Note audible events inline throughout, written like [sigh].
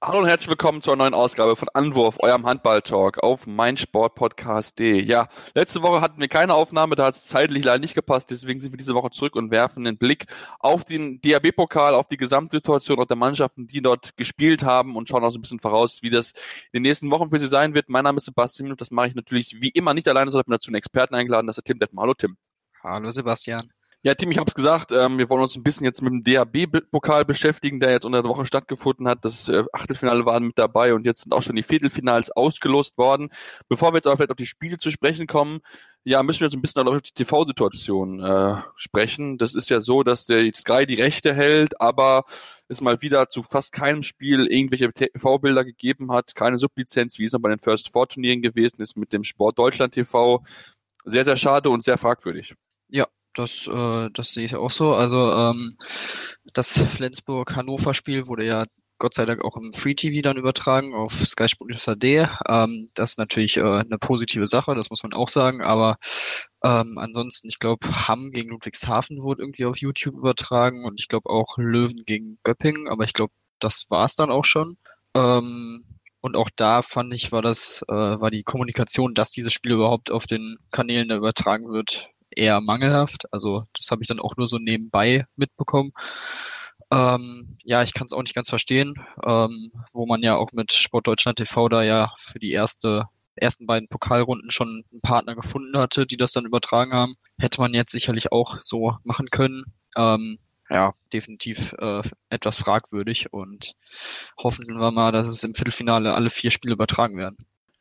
Hallo und herzlich willkommen zur neuen Ausgabe von Anwurf, eurem Handball-Talk auf meinsportpodcast.de. Ja, letzte Woche hatten wir keine Aufnahme, da hat es zeitlich leider nicht gepasst, deswegen sind wir diese Woche zurück und werfen einen Blick auf den DAB-Pokal, auf die Gesamtsituation auch der Mannschaften, die dort gespielt haben und schauen auch so ein bisschen voraus, wie das in den nächsten Wochen für sie sein wird. Mein Name ist Sebastian und das mache ich natürlich wie immer nicht alleine, sondern bin dazu einen Experten eingeladen, das ist der Tim Detmer. Hallo Tim. Hallo Sebastian. Ja, Tim, ich habe es gesagt, ähm, wir wollen uns ein bisschen jetzt mit dem DAB-Pokal beschäftigen, der jetzt unter der Woche stattgefunden hat. Das äh, Achtelfinale waren mit dabei und jetzt sind auch schon die Viertelfinals ausgelost worden. Bevor wir jetzt aber vielleicht auf die Spiele zu sprechen kommen, ja, müssen wir so ein bisschen auf die TV-Situation äh, sprechen. Das ist ja so, dass der Sky die Rechte hält, aber es mal wieder zu fast keinem Spiel irgendwelche TV-Bilder gegeben hat, keine Sublizenz, wie es noch bei den First Four Turnieren gewesen ist mit dem Sport Deutschland TV. Sehr, sehr schade und sehr fragwürdig. Ja, das, äh, das sehe ich auch so. Also ähm, das Flensburg-Hannover-Spiel wurde ja Gott sei Dank auch im Free TV dann übertragen auf Sky Sport HD. Ähm, das ist natürlich äh, eine positive Sache, das muss man auch sagen. Aber ähm, ansonsten, ich glaube, Hamm gegen Ludwigshafen wurde irgendwie auf YouTube übertragen und ich glaube auch Löwen gegen Göppingen. Aber ich glaube, das war's dann auch schon. Ähm, und auch da fand ich, war das, äh, war die Kommunikation, dass dieses Spiel überhaupt auf den Kanälen übertragen wird, eher mangelhaft. Also das habe ich dann auch nur so nebenbei mitbekommen. Ähm, ja, ich kann es auch nicht ganz verstehen, ähm, wo man ja auch mit Sportdeutschland TV da ja für die erste ersten beiden Pokalrunden schon einen Partner gefunden hatte, die das dann übertragen haben. Hätte man jetzt sicherlich auch so machen können. Ähm, ja, definitiv äh, etwas fragwürdig und hoffen wir mal, dass es im Viertelfinale alle vier Spiele übertragen werden.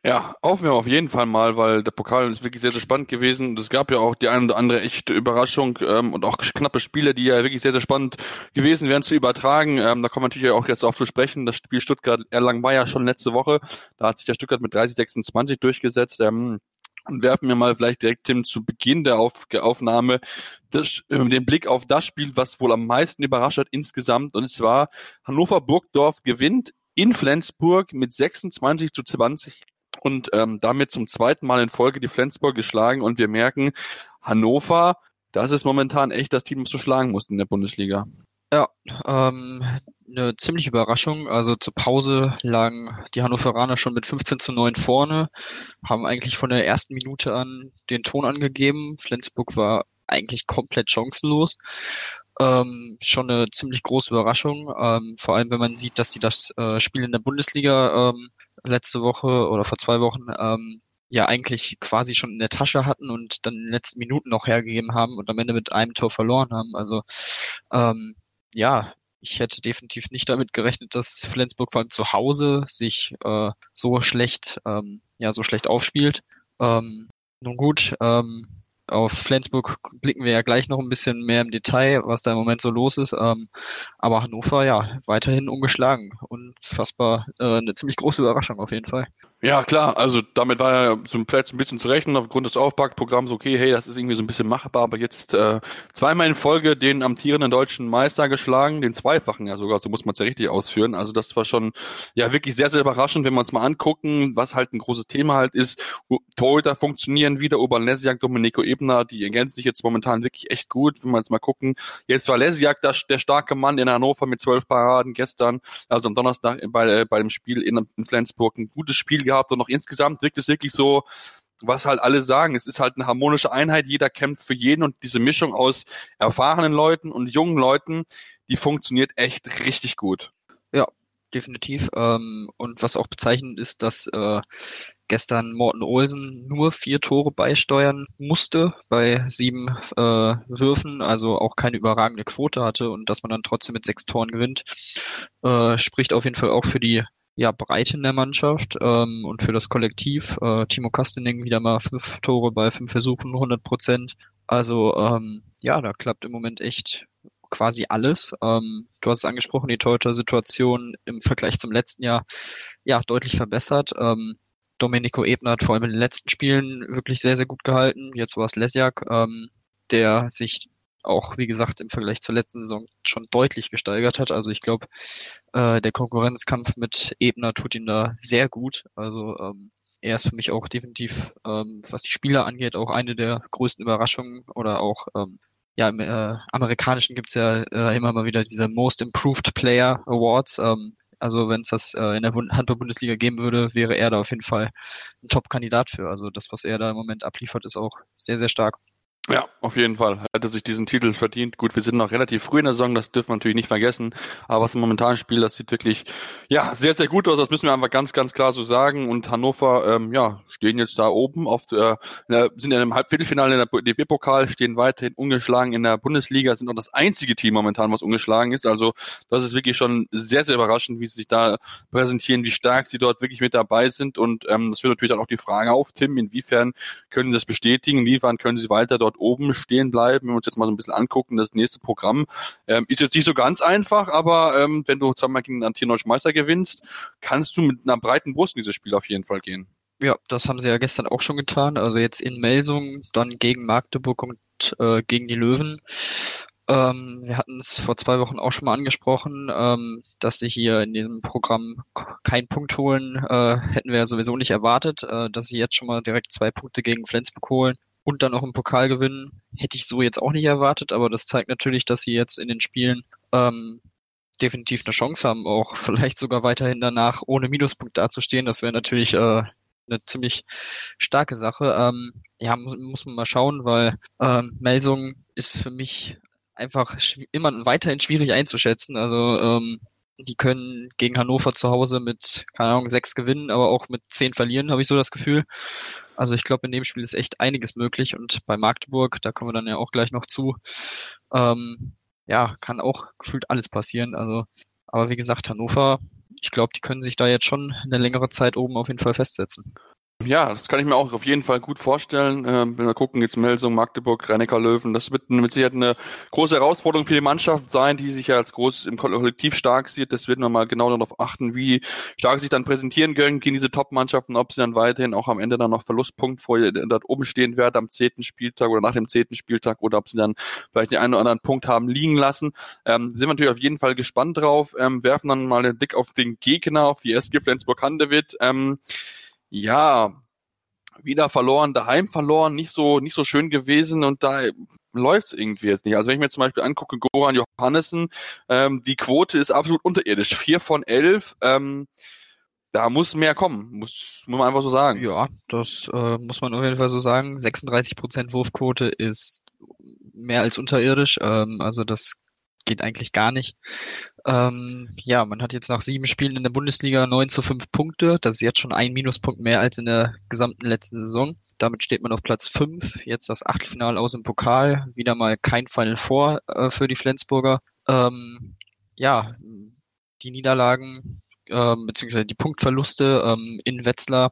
Ja, Aufwärmen auf jeden Fall mal, weil der Pokal ist wirklich sehr, sehr spannend gewesen. Und es gab ja auch die eine oder andere echte Überraschung ähm, und auch knappe Spiele, die ja wirklich sehr, sehr spannend gewesen wären zu übertragen. Ähm, da kommen wir natürlich auch jetzt auch zu sprechen. Das Spiel Stuttgart-Erlangen war ja schon letzte Woche. Da hat sich der Stuttgart mit 30-26 durchgesetzt. Ähm, und werfen wir mal vielleicht direkt Tim zu Beginn der Auf Aufnahme das, äh, den Blick auf das Spiel, was wohl am meisten überrascht hat insgesamt. Und zwar Hannover Burgdorf gewinnt in Flensburg mit 26 zu 20 und ähm, damit zum zweiten Mal in Folge die Flensburg geschlagen und wir merken, Hannover, das ist momentan echt das Team, das du schlagen musst in der Bundesliga. Ja, ähm, eine ziemliche Überraschung. Also zur Pause lagen die Hannoveraner schon mit 15 zu 9 vorne, haben eigentlich von der ersten Minute an den Ton angegeben. Flensburg war eigentlich komplett chancenlos. Ähm, schon eine ziemlich große Überraschung, ähm, vor allem wenn man sieht, dass sie das äh, Spiel in der Bundesliga ähm, letzte Woche oder vor zwei Wochen ähm, ja eigentlich quasi schon in der Tasche hatten und dann in den letzten Minuten noch hergegeben haben und am Ende mit einem Tor verloren haben. Also ähm, ja, ich hätte definitiv nicht damit gerechnet, dass Flensburg vor allem zu Hause sich äh, so schlecht, ähm, ja, so schlecht aufspielt. Ähm, nun gut, ähm, auf Flensburg blicken wir ja gleich noch ein bisschen mehr im Detail, was da im Moment so los ist. Ähm, aber Hannover, ja, weiterhin ungeschlagen. Unfassbar, äh, eine ziemlich große Überraschung auf jeden Fall. Ja, klar, also damit war ja so vielleicht ein bisschen zu rechnen aufgrund des Aufbackprogramms, okay, hey, das ist irgendwie so ein bisschen machbar, aber jetzt äh, zweimal in Folge den amtierenden deutschen Meister geschlagen, den zweifachen ja sogar, so muss man es ja richtig ausführen. Also das war schon ja wirklich sehr, sehr überraschend, wenn wir uns mal angucken, was halt ein großes Thema halt ist. Torhüter funktionieren wieder, Ober Lesiak, Domenico Ebner, die ergänzen sich jetzt momentan wirklich echt gut, wenn wir jetzt mal gucken. Jetzt war Lesiak der, der starke Mann in Hannover mit zwölf Paraden gestern, also am Donnerstag bei, äh, bei dem Spiel in, in Flensburg, ein gutes Spiel gehabt und noch insgesamt wirkt es wirklich so, was halt alle sagen. Es ist halt eine harmonische Einheit, jeder kämpft für jeden und diese Mischung aus erfahrenen Leuten und jungen Leuten, die funktioniert echt richtig gut. Ja, definitiv. Ähm, und was auch bezeichnend ist, dass äh, gestern Morten Olsen nur vier Tore beisteuern musste bei sieben äh, Würfen, also auch keine überragende Quote hatte und dass man dann trotzdem mit sechs Toren gewinnt, äh, spricht auf jeden Fall auch für die ja, Breite in der Mannschaft ähm, und für das Kollektiv. Äh, Timo Kastening wieder mal fünf Tore bei fünf Versuchen, 100 Prozent. Also ähm, ja, da klappt im Moment echt quasi alles. Ähm, du hast es angesprochen, die Torhüter-Situation im Vergleich zum letzten Jahr ja deutlich verbessert. Ähm, Domenico Ebner hat vor allem in den letzten Spielen wirklich sehr, sehr gut gehalten. Jetzt war es Lesjak, ähm, der sich auch, wie gesagt, im Vergleich zur letzten Saison schon deutlich gesteigert hat. Also ich glaube, äh, der Konkurrenzkampf mit Ebner tut ihn da sehr gut. Also ähm, er ist für mich auch definitiv, ähm, was die Spieler angeht, auch eine der größten Überraschungen oder auch ähm, ja, im äh, Amerikanischen gibt's ja äh, immer mal wieder diese Most Improved Player Awards. Ähm, also wenn es das äh, in der Handball-Bundesliga geben würde, wäre er da auf jeden Fall ein Top-Kandidat für. Also das, was er da im Moment abliefert, ist auch sehr, sehr stark. Ja, auf jeden Fall. Hätte sich diesen Titel verdient. Gut, wir sind noch relativ früh in der Saison, das dürfen wir natürlich nicht vergessen. Aber was im momentanen Spiel, das sieht wirklich, ja, sehr, sehr gut aus. Das müssen wir einfach ganz, ganz klar so sagen. Und Hannover, ähm, ja, stehen jetzt da oben auf, äh, der, sind in einem Halbviertelfinale in der DB-Pokal, stehen weiterhin ungeschlagen in der Bundesliga, sind auch das einzige Team momentan, was ungeschlagen ist. Also, das ist wirklich schon sehr, sehr überraschend, wie sie sich da präsentieren, wie stark sie dort wirklich mit dabei sind. Und, ähm, das wird natürlich dann auch die Frage auf, Tim, inwiefern können sie das bestätigen? Inwiefern können sie weiter dort oben stehen bleiben. Wenn wir uns jetzt mal so ein bisschen angucken, das nächste Programm ähm, ist jetzt nicht so ganz einfach, aber ähm, wenn du zweimal gegen den Antinosch Meister gewinnst, kannst du mit einer breiten Brust in dieses Spiel auf jeden Fall gehen. Ja, das haben sie ja gestern auch schon getan. Also jetzt in Melsung, dann gegen Magdeburg und äh, gegen die Löwen. Ähm, wir hatten es vor zwei Wochen auch schon mal angesprochen, ähm, dass sie hier in diesem Programm keinen Punkt holen, äh, hätten wir ja sowieso nicht erwartet, äh, dass sie jetzt schon mal direkt zwei Punkte gegen Flensburg holen und dann auch im Pokal gewinnen, hätte ich so jetzt auch nicht erwartet, aber das zeigt natürlich, dass sie jetzt in den Spielen ähm, definitiv eine Chance haben, auch [laughs] vielleicht sogar weiterhin danach ohne Minuspunkt dazustehen. Das wäre natürlich äh, eine ziemlich starke Sache. Ähm, ja, muss, muss man mal schauen, weil ähm, Melsung ist für mich einfach immer weiterhin schwierig einzuschätzen. Also ähm, die können gegen Hannover zu Hause mit, keine Ahnung, sechs gewinnen, aber auch mit zehn verlieren, habe ich so das Gefühl. Also ich glaube, in dem Spiel ist echt einiges möglich und bei Magdeburg, da kommen wir dann ja auch gleich noch zu, ähm, ja, kann auch gefühlt alles passieren. Also, aber wie gesagt, Hannover, ich glaube, die können sich da jetzt schon eine längere Zeit oben auf jeden Fall festsetzen. Ja, das kann ich mir auch auf jeden Fall gut vorstellen. Ähm, wenn wir gucken, jetzt Melsung, Magdeburg, rhein löwen das wird mit Sicherheit eine große Herausforderung für die Mannschaft sein, die sich ja als groß im Kollektiv stark sieht. Das wird man mal genau darauf achten, wie stark sie sich dann präsentieren können gegen diese Top-Mannschaften, ob sie dann weiterhin auch am Ende dann noch Verlustpunkt vor dort oben stehen werden am zehnten Spieltag oder nach dem zehnten Spieltag oder ob sie dann vielleicht den einen oder anderen Punkt haben liegen lassen. Ähm, sind wir natürlich auf jeden Fall gespannt drauf, ähm, werfen dann mal den Blick auf den Gegner, auf die SG Flensburg-Handewitt. Ähm, ja, wieder verloren, daheim verloren, nicht so, nicht so schön gewesen und da läuft es irgendwie jetzt nicht. Also wenn ich mir zum Beispiel angucke, Goran Johannessen, ähm, die Quote ist absolut unterirdisch. Vier von elf, ähm, da muss mehr kommen, muss, muss man einfach so sagen. Ja, das äh, muss man auf jeden Fall so sagen. 36% Wurfquote ist mehr als unterirdisch. Ähm, also das geht eigentlich gar nicht. Ähm, ja, man hat jetzt nach sieben Spielen in der Bundesliga 9 zu 5 Punkte. Das ist jetzt schon ein Minuspunkt mehr als in der gesamten letzten Saison. Damit steht man auf Platz 5. Jetzt das Achtelfinale aus im Pokal. Wieder mal kein Final Four äh, für die Flensburger. Ähm, ja, die Niederlagen ähm, beziehungsweise die Punktverluste ähm, in Wetzlar,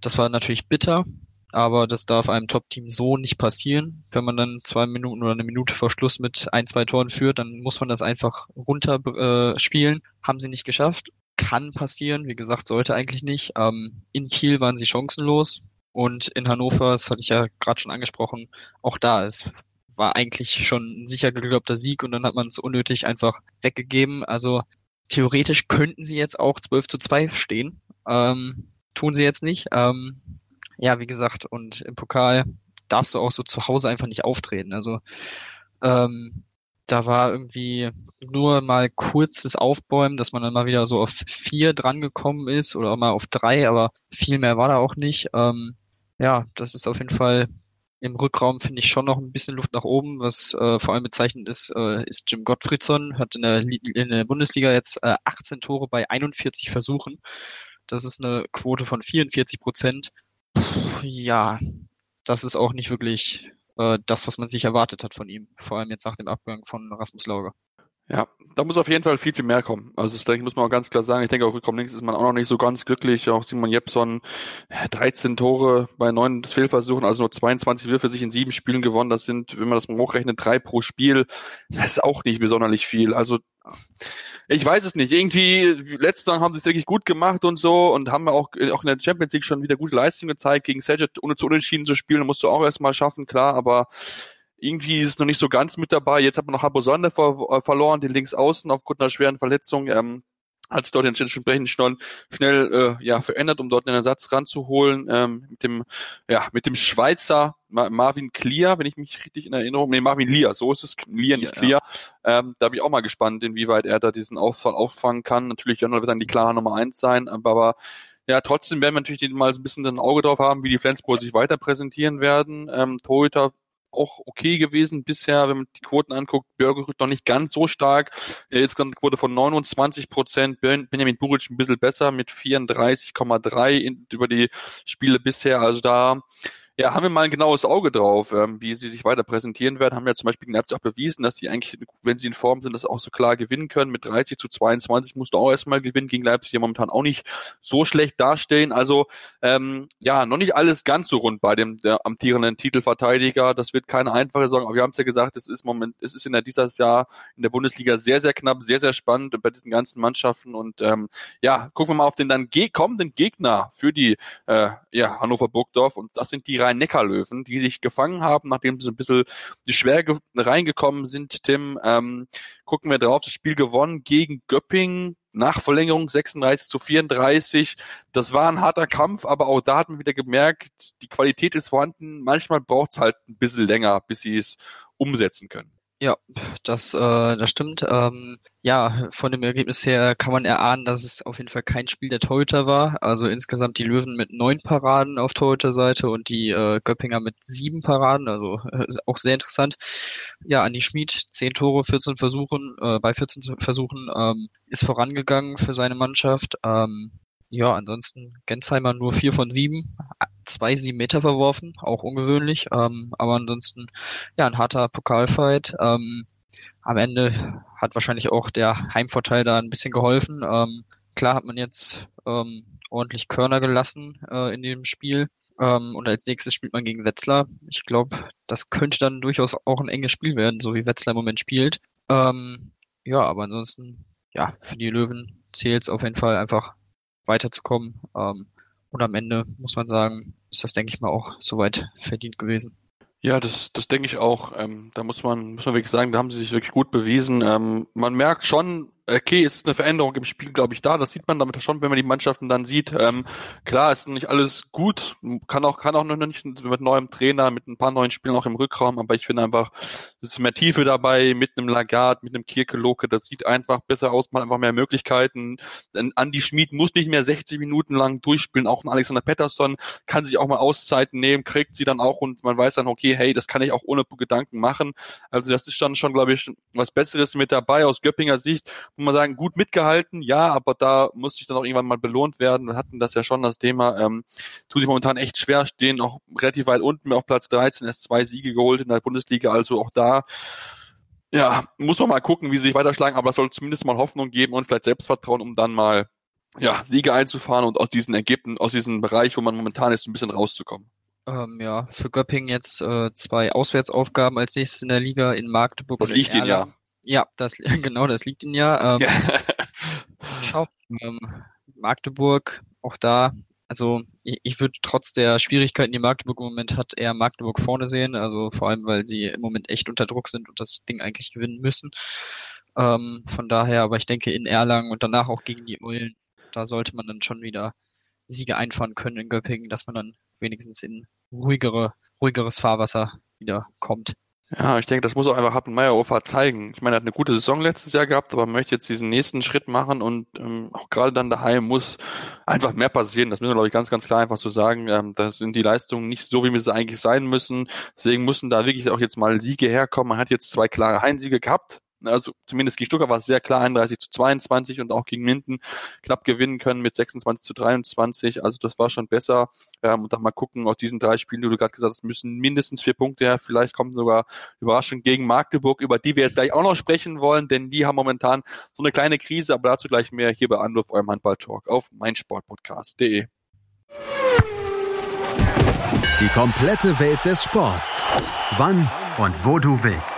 das war natürlich bitter aber das darf einem Top-Team so nicht passieren. Wenn man dann zwei Minuten oder eine Minute vor Schluss mit ein, zwei Toren führt, dann muss man das einfach runter äh, spielen. Haben sie nicht geschafft. Kann passieren, wie gesagt, sollte eigentlich nicht. Ähm, in Kiel waren sie chancenlos und in Hannover, das hatte ich ja gerade schon angesprochen, auch da es war eigentlich schon ein sicher geglaubter Sieg und dann hat man es unnötig einfach weggegeben. Also theoretisch könnten sie jetzt auch 12 zu 2 stehen. Ähm, tun sie jetzt nicht. Ähm, ja, wie gesagt, und im Pokal darfst du auch so zu Hause einfach nicht auftreten. Also ähm, da war irgendwie nur mal kurzes Aufbäumen, dass man dann mal wieder so auf vier drangekommen ist oder mal auf drei, aber viel mehr war da auch nicht. Ähm, ja, das ist auf jeden Fall Im Rückraum finde ich schon noch ein bisschen Luft nach oben. Was äh, vor allem bezeichnend ist, äh, ist Jim Gottfriedson, hat in der, in der Bundesliga jetzt äh, 18 Tore bei 41 Versuchen. Das ist eine Quote von 44 Prozent. Ja, das ist auch nicht wirklich äh, das, was man sich erwartet hat von ihm. Vor allem jetzt nach dem Abgang von Rasmus Lauge. Ja, da muss auf jeden Fall viel, viel mehr kommen. Also das denke, muss man auch ganz klar sagen. Ich denke, auch rückkommen links ist man auch noch nicht so ganz glücklich. Auch Simon Jepson, 13 Tore bei neun Fehlversuchen, also nur 22 Würfe sich in sieben Spielen gewonnen. Das sind, wenn man das mal hochrechnet, drei pro Spiel. Das ist auch nicht besonders viel. Also ich weiß es nicht. Irgendwie, letztes haben sie es wirklich gut gemacht und so und haben auch, auch in der Champions League schon wieder gute Leistungen gezeigt. Gegen Saget ohne zu unentschieden zu spielen, musst du auch erstmal schaffen, klar, aber irgendwie ist es noch nicht so ganz mit dabei. Jetzt hat man noch Habosande ver äh, verloren, den links außen aufgrund einer schweren Verletzung. Ähm, hat sich dort entsprechend schnell, schnell äh, ja, verändert, um dort einen Ersatz ranzuholen. Ähm, mit dem ja, mit dem Schweizer Marvin Clear, wenn ich mich richtig in Erinnerung, nee, Marvin Lear, so ist es, Lear, nicht ja, Clear. Ja. Ähm, da bin ich auch mal gespannt, inwieweit er da diesen Auffall auffangen kann. Natürlich, Jan wird dann die klare Nummer eins sein, aber ja, trotzdem werden wir natürlich mal ein bisschen ein Auge drauf haben, wie die Flensburg sich weiter präsentieren werden. Ähm, Torhüter auch okay gewesen bisher, wenn man die Quoten anguckt. Bürgerrück noch nicht ganz so stark. Jetzt eine Quote von 29 Prozent. Benjamin Buric ein bisschen besser mit 34,3 über die Spiele bisher. Also da ja, haben wir mal ein genaues Auge drauf, ähm, wie sie sich weiter präsentieren werden. Haben ja zum Beispiel in Leipzig auch bewiesen, dass sie eigentlich, wenn sie in Form sind, das auch so klar gewinnen können. Mit 30 zu 22 musst du auch erstmal gewinnen gegen Leipzig, die momentan auch nicht so schlecht dastehen. Also ähm, ja, noch nicht alles ganz so rund bei dem der amtierenden Titelverteidiger. Das wird keine einfache Saison, aber wir haben es ja gesagt, es ist moment, es ist in der dieses Jahr in der Bundesliga sehr, sehr knapp, sehr, sehr spannend bei diesen ganzen Mannschaften. Und ähm, ja, gucken wir mal auf den dann kommenden Gegner für die äh, ja, Hannover Burgdorf. Und das sind die Rhein-Neckar-Löwen, die sich gefangen haben, nachdem sie ein bisschen schwer reingekommen sind. Tim, ähm, gucken wir drauf, das Spiel gewonnen gegen Göpping nach Verlängerung 36 zu 34. Das war ein harter Kampf, aber auch da hat man wieder gemerkt, die Qualität ist vorhanden. Manchmal braucht es halt ein bisschen länger, bis sie es umsetzen können. Ja, das, äh, das stimmt. Ähm, ja, von dem Ergebnis her kann man erahnen, dass es auf jeden Fall kein Spiel der Torhüter war. Also insgesamt die Löwen mit neun Paraden auf Torhüter-Seite und die äh, Göppinger mit sieben Paraden, also äh, auch sehr interessant. Ja, Andi Schmid, zehn Tore, 14 Versuchen, äh, bei 14 Versuchen ähm, ist vorangegangen für seine Mannschaft. Ähm, ja, ansonsten Gensheimer nur vier von sieben, zwei sieben Meter verworfen, auch ungewöhnlich. Ähm, aber ansonsten ja ein harter Pokalfight. Ähm, am Ende hat wahrscheinlich auch der Heimvorteil da ein bisschen geholfen. Ähm, klar hat man jetzt ähm, ordentlich Körner gelassen äh, in dem Spiel. Ähm, und als nächstes spielt man gegen Wetzlar. Ich glaube, das könnte dann durchaus auch ein enges Spiel werden, so wie Wetzlar im Moment spielt. Ähm, ja, aber ansonsten, ja, für die Löwen zählt es auf jeden Fall einfach weiterzukommen. Ähm, und am Ende muss man sagen, ist das, denke ich mal, auch soweit verdient gewesen. Ja, das, das denke ich auch. Ähm, da muss man, muss man wirklich sagen, da haben sie sich wirklich gut bewiesen. Ähm, man merkt schon, okay, es ist eine Veränderung im Spiel, glaube ich, da. Das sieht man damit schon, wenn man die Mannschaften dann sieht. Ähm, klar, ist nicht alles gut, kann auch, kann auch noch nicht mit neuem Trainer, mit ein paar neuen Spielen auch im Rückraum, aber ich finde einfach, es ist mehr Tiefe dabei, mit einem Lagarde, mit einem Kirke-Loke, das sieht einfach besser aus, man hat einfach mehr Möglichkeiten. Denn Andy Schmid muss nicht mehr 60 Minuten lang durchspielen, auch ein Alexander Pettersson kann sich auch mal Auszeiten nehmen, kriegt sie dann auch und man weiß dann, okay, hey, das kann ich auch ohne Gedanken machen. Also das ist dann schon, glaube ich, was Besseres mit dabei aus Göppinger Sicht muss man sagen, gut mitgehalten, ja, aber da muss ich dann auch irgendwann mal belohnt werden. Wir hatten das ja schon, das Thema, ähm, tut sich momentan echt schwer, stehen auch relativ weit unten, auf Platz 13, erst zwei Siege geholt in der Bundesliga, also auch da ja, muss man mal gucken, wie sie sich weiterschlagen, aber es soll zumindest mal Hoffnung geben und vielleicht Selbstvertrauen, um dann mal ja, Siege einzufahren und aus diesen Ergebnissen, aus diesem Bereich, wo man momentan ist, ein bisschen rauszukommen. Ähm, ja, für Göpping jetzt äh, zwei Auswärtsaufgaben als nächstes in der Liga in Magdeburg. Das liegt ihnen ja. Ja, das [laughs] genau, das liegt ihnen ja. Ähm, ja. Schau, ähm, Magdeburg, auch da, also ich, ich würde trotz der Schwierigkeiten, die Magdeburg im Moment hat, eher Magdeburg vorne sehen. Also vor allem, weil sie im Moment echt unter Druck sind und das Ding eigentlich gewinnen müssen. Ähm, von daher, aber ich denke in Erlangen und danach auch gegen die Eulen, da sollte man dann schon wieder Siege einfahren können in Göppingen, dass man dann wenigstens in ruhigere, ruhigeres Fahrwasser wieder kommt. Ja, ich denke, das muss auch einfach Happen Meyerhofer zeigen. Ich meine, er hat eine gute Saison letztes Jahr gehabt, aber möchte jetzt diesen nächsten Schritt machen und ähm, auch gerade dann daheim muss einfach mehr passieren. Das müssen wir, glaube ich, ganz, ganz klar einfach so sagen. Ähm, das sind die Leistungen nicht so, wie wir sie eigentlich sein müssen. Deswegen müssen da wirklich auch jetzt mal Siege herkommen. Man hat jetzt zwei klare Heimsiege gehabt also zumindest gegen Stuttgart war es sehr klar, 31 zu 22 und auch gegen Minden knapp gewinnen können mit 26 zu 23. Also das war schon besser. Ähm, und dann mal gucken, aus diesen drei Spielen, die du gerade gesagt hast, müssen mindestens vier Punkte her. Vielleicht kommt sogar Überraschung gegen Magdeburg, über die wir jetzt gleich auch noch sprechen wollen, denn die haben momentan so eine kleine Krise, aber dazu gleich mehr hier bei Anruf eurem Handball-Talk auf meinsportpodcast.de. Die komplette Welt des Sports. Wann und wo du willst.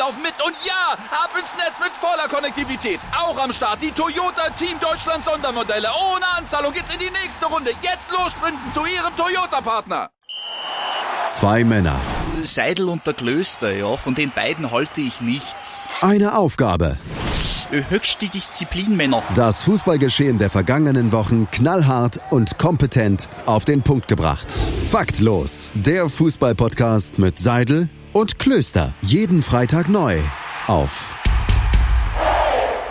laufen mit. Und ja, ab ins Netz mit voller Konnektivität. Auch am Start die Toyota Team Deutschland Sondermodelle. Ohne Anzahlung geht's in die nächste Runde. Jetzt los sprinten zu Ihrem Toyota-Partner. Zwei Männer. Seidel und der Klöster, ja, von den beiden halte ich nichts. Eine Aufgabe. Höchste Disziplin, Männer. Das Fußballgeschehen der vergangenen Wochen knallhart und kompetent auf den Punkt gebracht. Faktlos. Der Fußballpodcast mit Seidel und Klöster. Jeden Freitag neu auf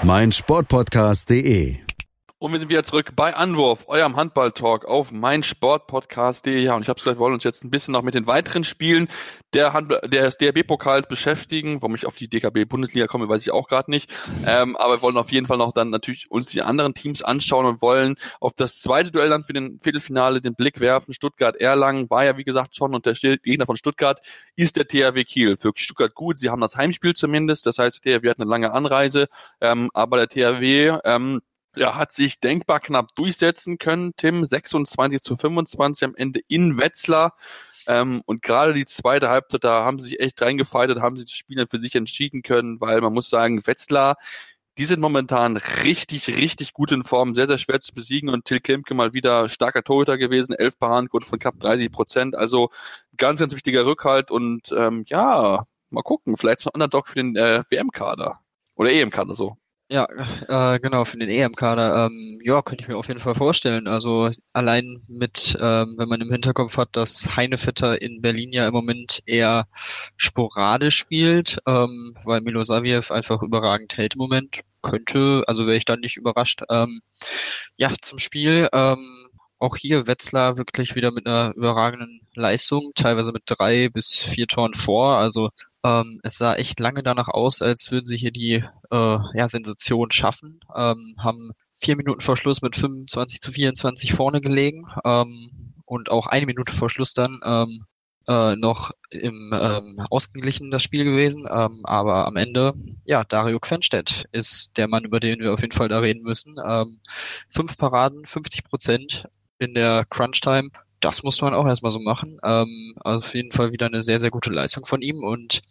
meinsportpodcast.de. Und wir sind wieder zurück bei Anwurf, eurem Handball-Talk auf meinsportpodcast.de. Ja, und ich habe gesagt, wir wollen uns jetzt ein bisschen noch mit den weiteren Spielen der Handball, des DRB-Pokals beschäftigen. Warum ich auf die DKB-Bundesliga komme, weiß ich auch gerade nicht. Ähm, aber wir wollen auf jeden Fall noch dann natürlich uns die anderen Teams anschauen und wollen auf das zweite Duell dann für den Viertelfinale den Blick werfen. Stuttgart-Erlangen war ja, wie gesagt, schon und der Gegner von Stuttgart ist der THW Kiel. Für Stuttgart gut, sie haben das Heimspiel zumindest. Das heißt, der THW hat eine lange Anreise, ähm, aber der THW ähm, ja, hat sich denkbar knapp durchsetzen können. Tim 26 zu 25 am Ende in Wetzlar. Ähm, und gerade die zweite Halbzeit, da haben sie sich echt reingefeitet, haben sie das Spiel dann für sich entschieden können, weil man muss sagen, Wetzlar, die sind momentan richtig, richtig gut in Form, sehr, sehr schwer zu besiegen und Till Klemke mal wieder starker Torhüter gewesen, elf Paradenquote von knapp 30 Prozent, also ganz, ganz wichtiger Rückhalt und ähm, ja, mal gucken, vielleicht so ein Underdog für den äh, WM-Kader oder EM-Kader so. Ja, äh, genau, für den EM-Kader. Ähm, ja, könnte ich mir auf jeden Fall vorstellen. Also allein mit, ähm, wenn man im Hinterkopf hat, dass Heinevetter in Berlin ja im Moment eher sporadisch spielt, ähm, weil Milosaviev einfach überragend hält im Moment, könnte, also wäre ich dann nicht überrascht. Ähm, ja, zum Spiel. Ähm, auch hier Wetzlar wirklich wieder mit einer überragenden Leistung, teilweise mit drei bis vier Toren vor. Also ähm, es sah echt lange danach aus, als würden sie hier die äh, ja, Sensation schaffen. Ähm, haben vier Minuten vor Schluss mit 25 zu 24 vorne gelegen ähm, und auch eine Minute vor Schluss dann ähm, äh, noch im ähm, ausgeglichen das Spiel gewesen. Ähm, aber am Ende, ja, Dario Quenstedt ist der Mann, über den wir auf jeden Fall da reden müssen. Ähm, fünf Paraden, 50 Prozent in der Crunch-Time das muss man auch erstmal so machen. Ähm, also auf jeden Fall wieder eine sehr, sehr gute Leistung von ihm und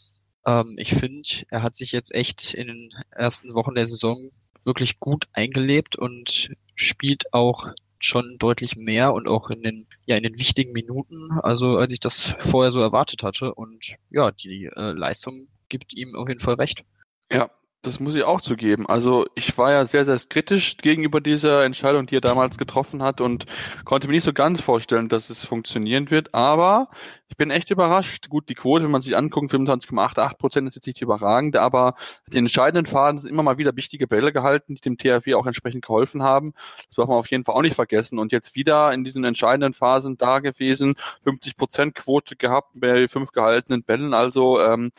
ähm, ich finde, er hat sich jetzt echt in den ersten Wochen der Saison wirklich gut eingelebt und spielt auch schon deutlich mehr und auch in den ja in den wichtigen Minuten, also als ich das vorher so erwartet hatte und ja, die äh, Leistung gibt ihm auf jeden Fall recht. Ja, das muss ich auch zugeben. Also ich war ja sehr, sehr kritisch gegenüber dieser Entscheidung, die er damals getroffen hat und konnte mir nicht so ganz vorstellen, dass es funktionieren wird. Aber ich bin echt überrascht. Gut, die Quote, wenn man sich anguckt, 25,88 Prozent ist jetzt nicht überragend, aber die entscheidenden Phasen sind immer mal wieder wichtige Bälle gehalten, die dem THW auch entsprechend geholfen haben. Das darf man auf jeden Fall auch nicht vergessen. Und jetzt wieder in diesen entscheidenden Phasen da gewesen, 50 Prozent Quote gehabt bei fünf gehaltenen Bällen. Also ähm,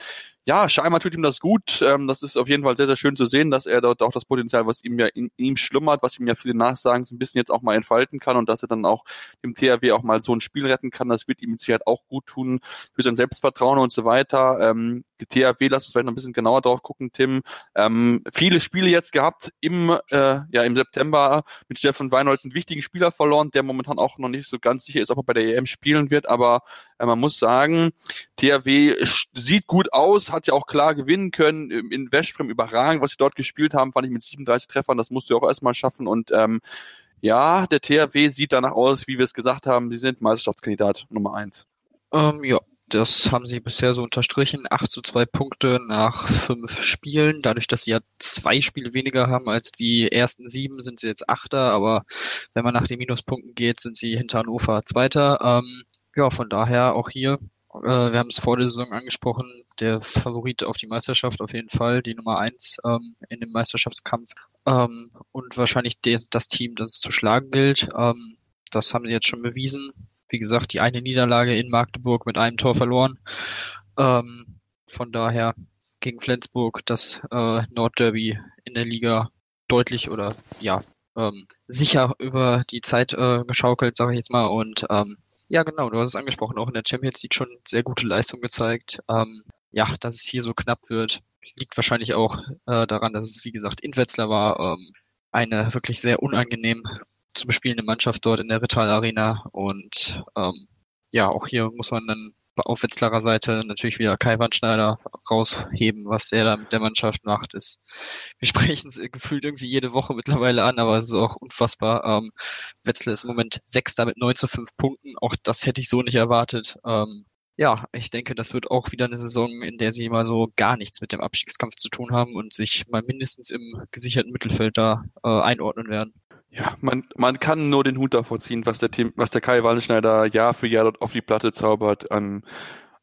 ja, scheinbar tut ihm das gut. Ähm, das ist auf jeden Fall sehr, sehr schön zu sehen, dass er dort auch das Potenzial, was ihm ja in, in ihm schlummert, was ihm ja viele nachsagen, so ein bisschen jetzt auch mal entfalten kann und dass er dann auch dem THW auch mal so ein Spiel retten kann. Das wird ihm mit Sicherheit auch gut tun für sein Selbstvertrauen und so weiter. Ähm, die THW, lass uns vielleicht noch ein bisschen genauer drauf gucken, Tim. Ähm, viele Spiele jetzt gehabt im, äh, ja, im September mit Stefan Weinhold einen wichtigen Spieler verloren, der momentan auch noch nicht so ganz sicher ist, ob er bei der EM spielen wird, aber man muss sagen, THW sieht gut aus, hat ja auch klar gewinnen können. In Westbrem überragend, was sie dort gespielt haben, fand ich mit 37 Treffern, das musst du auch erstmal schaffen. Und ähm, ja, der THW sieht danach aus, wie wir es gesagt haben, sie sind Meisterschaftskandidat Nummer eins. Ähm, ja, das haben sie bisher so unterstrichen. 8 zu 2 Punkte nach fünf Spielen. Dadurch, dass sie ja zwei Spiele weniger haben als die ersten sieben, sind sie jetzt Achter. Aber wenn man nach den Minuspunkten geht, sind sie hinter Hannover Zweiter. Ähm, ja, von daher auch hier. Äh, wir haben es vor der Saison angesprochen. Der Favorit auf die Meisterschaft auf jeden Fall, die Nummer eins ähm, in dem Meisterschaftskampf. Ähm, und wahrscheinlich de das Team, das es zu schlagen gilt. Ähm, das haben sie jetzt schon bewiesen wie gesagt, die eine Niederlage in Magdeburg mit einem Tor verloren. Ähm, von daher gegen Flensburg das äh, Nordderby in der Liga deutlich oder ja ähm, sicher über die Zeit äh, geschaukelt, sage ich jetzt mal. Und ähm, ja, genau, du hast es angesprochen, auch in der Champions League schon sehr gute Leistung gezeigt. Ähm, ja, dass es hier so knapp wird, liegt wahrscheinlich auch äh, daran, dass es, wie gesagt, in Wetzlar war. Ähm, eine wirklich sehr unangenehm zu bespielende Mannschaft dort in der Rital Arena. Und ähm, ja, auch hier muss man dann auf Wetzlarer Seite natürlich wieder Kai Wandschneider rausheben, was er da mit der Mannschaft macht. Ist, wir [laughs] sprechen es gefühlt irgendwie jede Woche mittlerweile an, aber es ist auch unfassbar. Ähm, Wetzlar ist im Moment Sechster mit 9 zu 5 Punkten. Auch das hätte ich so nicht erwartet. Ähm, ja, ich denke, das wird auch wieder eine Saison, in der sie mal so gar nichts mit dem Abstiegskampf zu tun haben und sich mal mindestens im gesicherten Mittelfeld da äh, einordnen werden. Ja, man, man kann nur den Hut davor ziehen, was der Team, was der Kai Wallenschneider Jahr für Jahr dort auf die Platte zaubert. Ähm,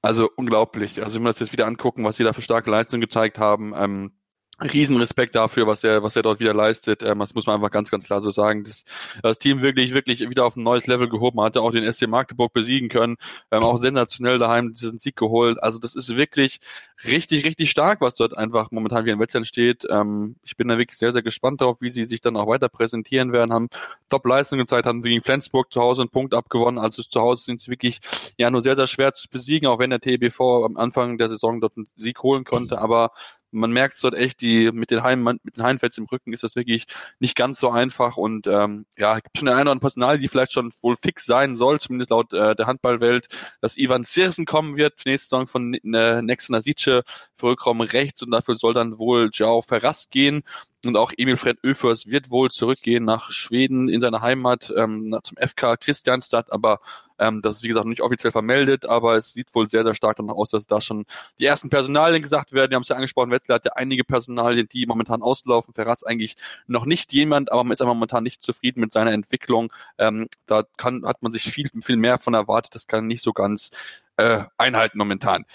also unglaublich. Also wenn wir das jetzt wieder angucken, was sie da für starke Leistungen gezeigt haben, ähm, Riesenrespekt dafür, was er, was er dort wieder leistet. Ähm, das muss man einfach ganz, ganz klar so sagen. Das, das Team wirklich, wirklich wieder auf ein neues Level gehoben. Hatte auch den SC Magdeburg besiegen können. Ähm, auch sensationell daheim diesen Sieg geholt. Also das ist wirklich richtig, richtig stark, was dort einfach momentan wie in Wetzlar steht. Ähm, ich bin da wirklich sehr, sehr gespannt darauf, wie sie sich dann auch weiter präsentieren werden. Haben Top-Leistungen gezeigt, haben gegen Flensburg zu Hause einen Punkt abgewonnen. Also zu Hause sind sie wirklich ja nur sehr, sehr schwer zu besiegen, auch wenn der TBV am Anfang der Saison dort einen Sieg holen konnte. Aber man merkt dort echt, die mit den Heim, mit den Heimfels im Rücken ist das wirklich nicht ganz so einfach und ähm, ja, gibt schon eine oder andere Personal, die vielleicht schon wohl fix sein soll, zumindest laut äh, der Handballwelt, dass Ivan Sirsen kommen wird, nächste Saison von äh, Nasice für Rückraum rechts und dafür soll dann wohl Jao Ferrast gehen und auch Emil Fred Öfers wird wohl zurückgehen nach Schweden in seine Heimat ähm, zum FK Christianstadt, aber ähm, das ist wie gesagt noch nicht offiziell vermeldet, aber es sieht wohl sehr, sehr stark danach aus, dass da schon die ersten Personalien gesagt werden. Wir haben es ja angesprochen, Wetzlar hat ja einige Personalien, die momentan auslaufen. Ferraz eigentlich noch nicht jemand, aber man ist einfach momentan nicht zufrieden mit seiner Entwicklung. Ähm, da kann, hat man sich viel, viel mehr von erwartet. Das kann nicht so ganz äh, einhalten momentan.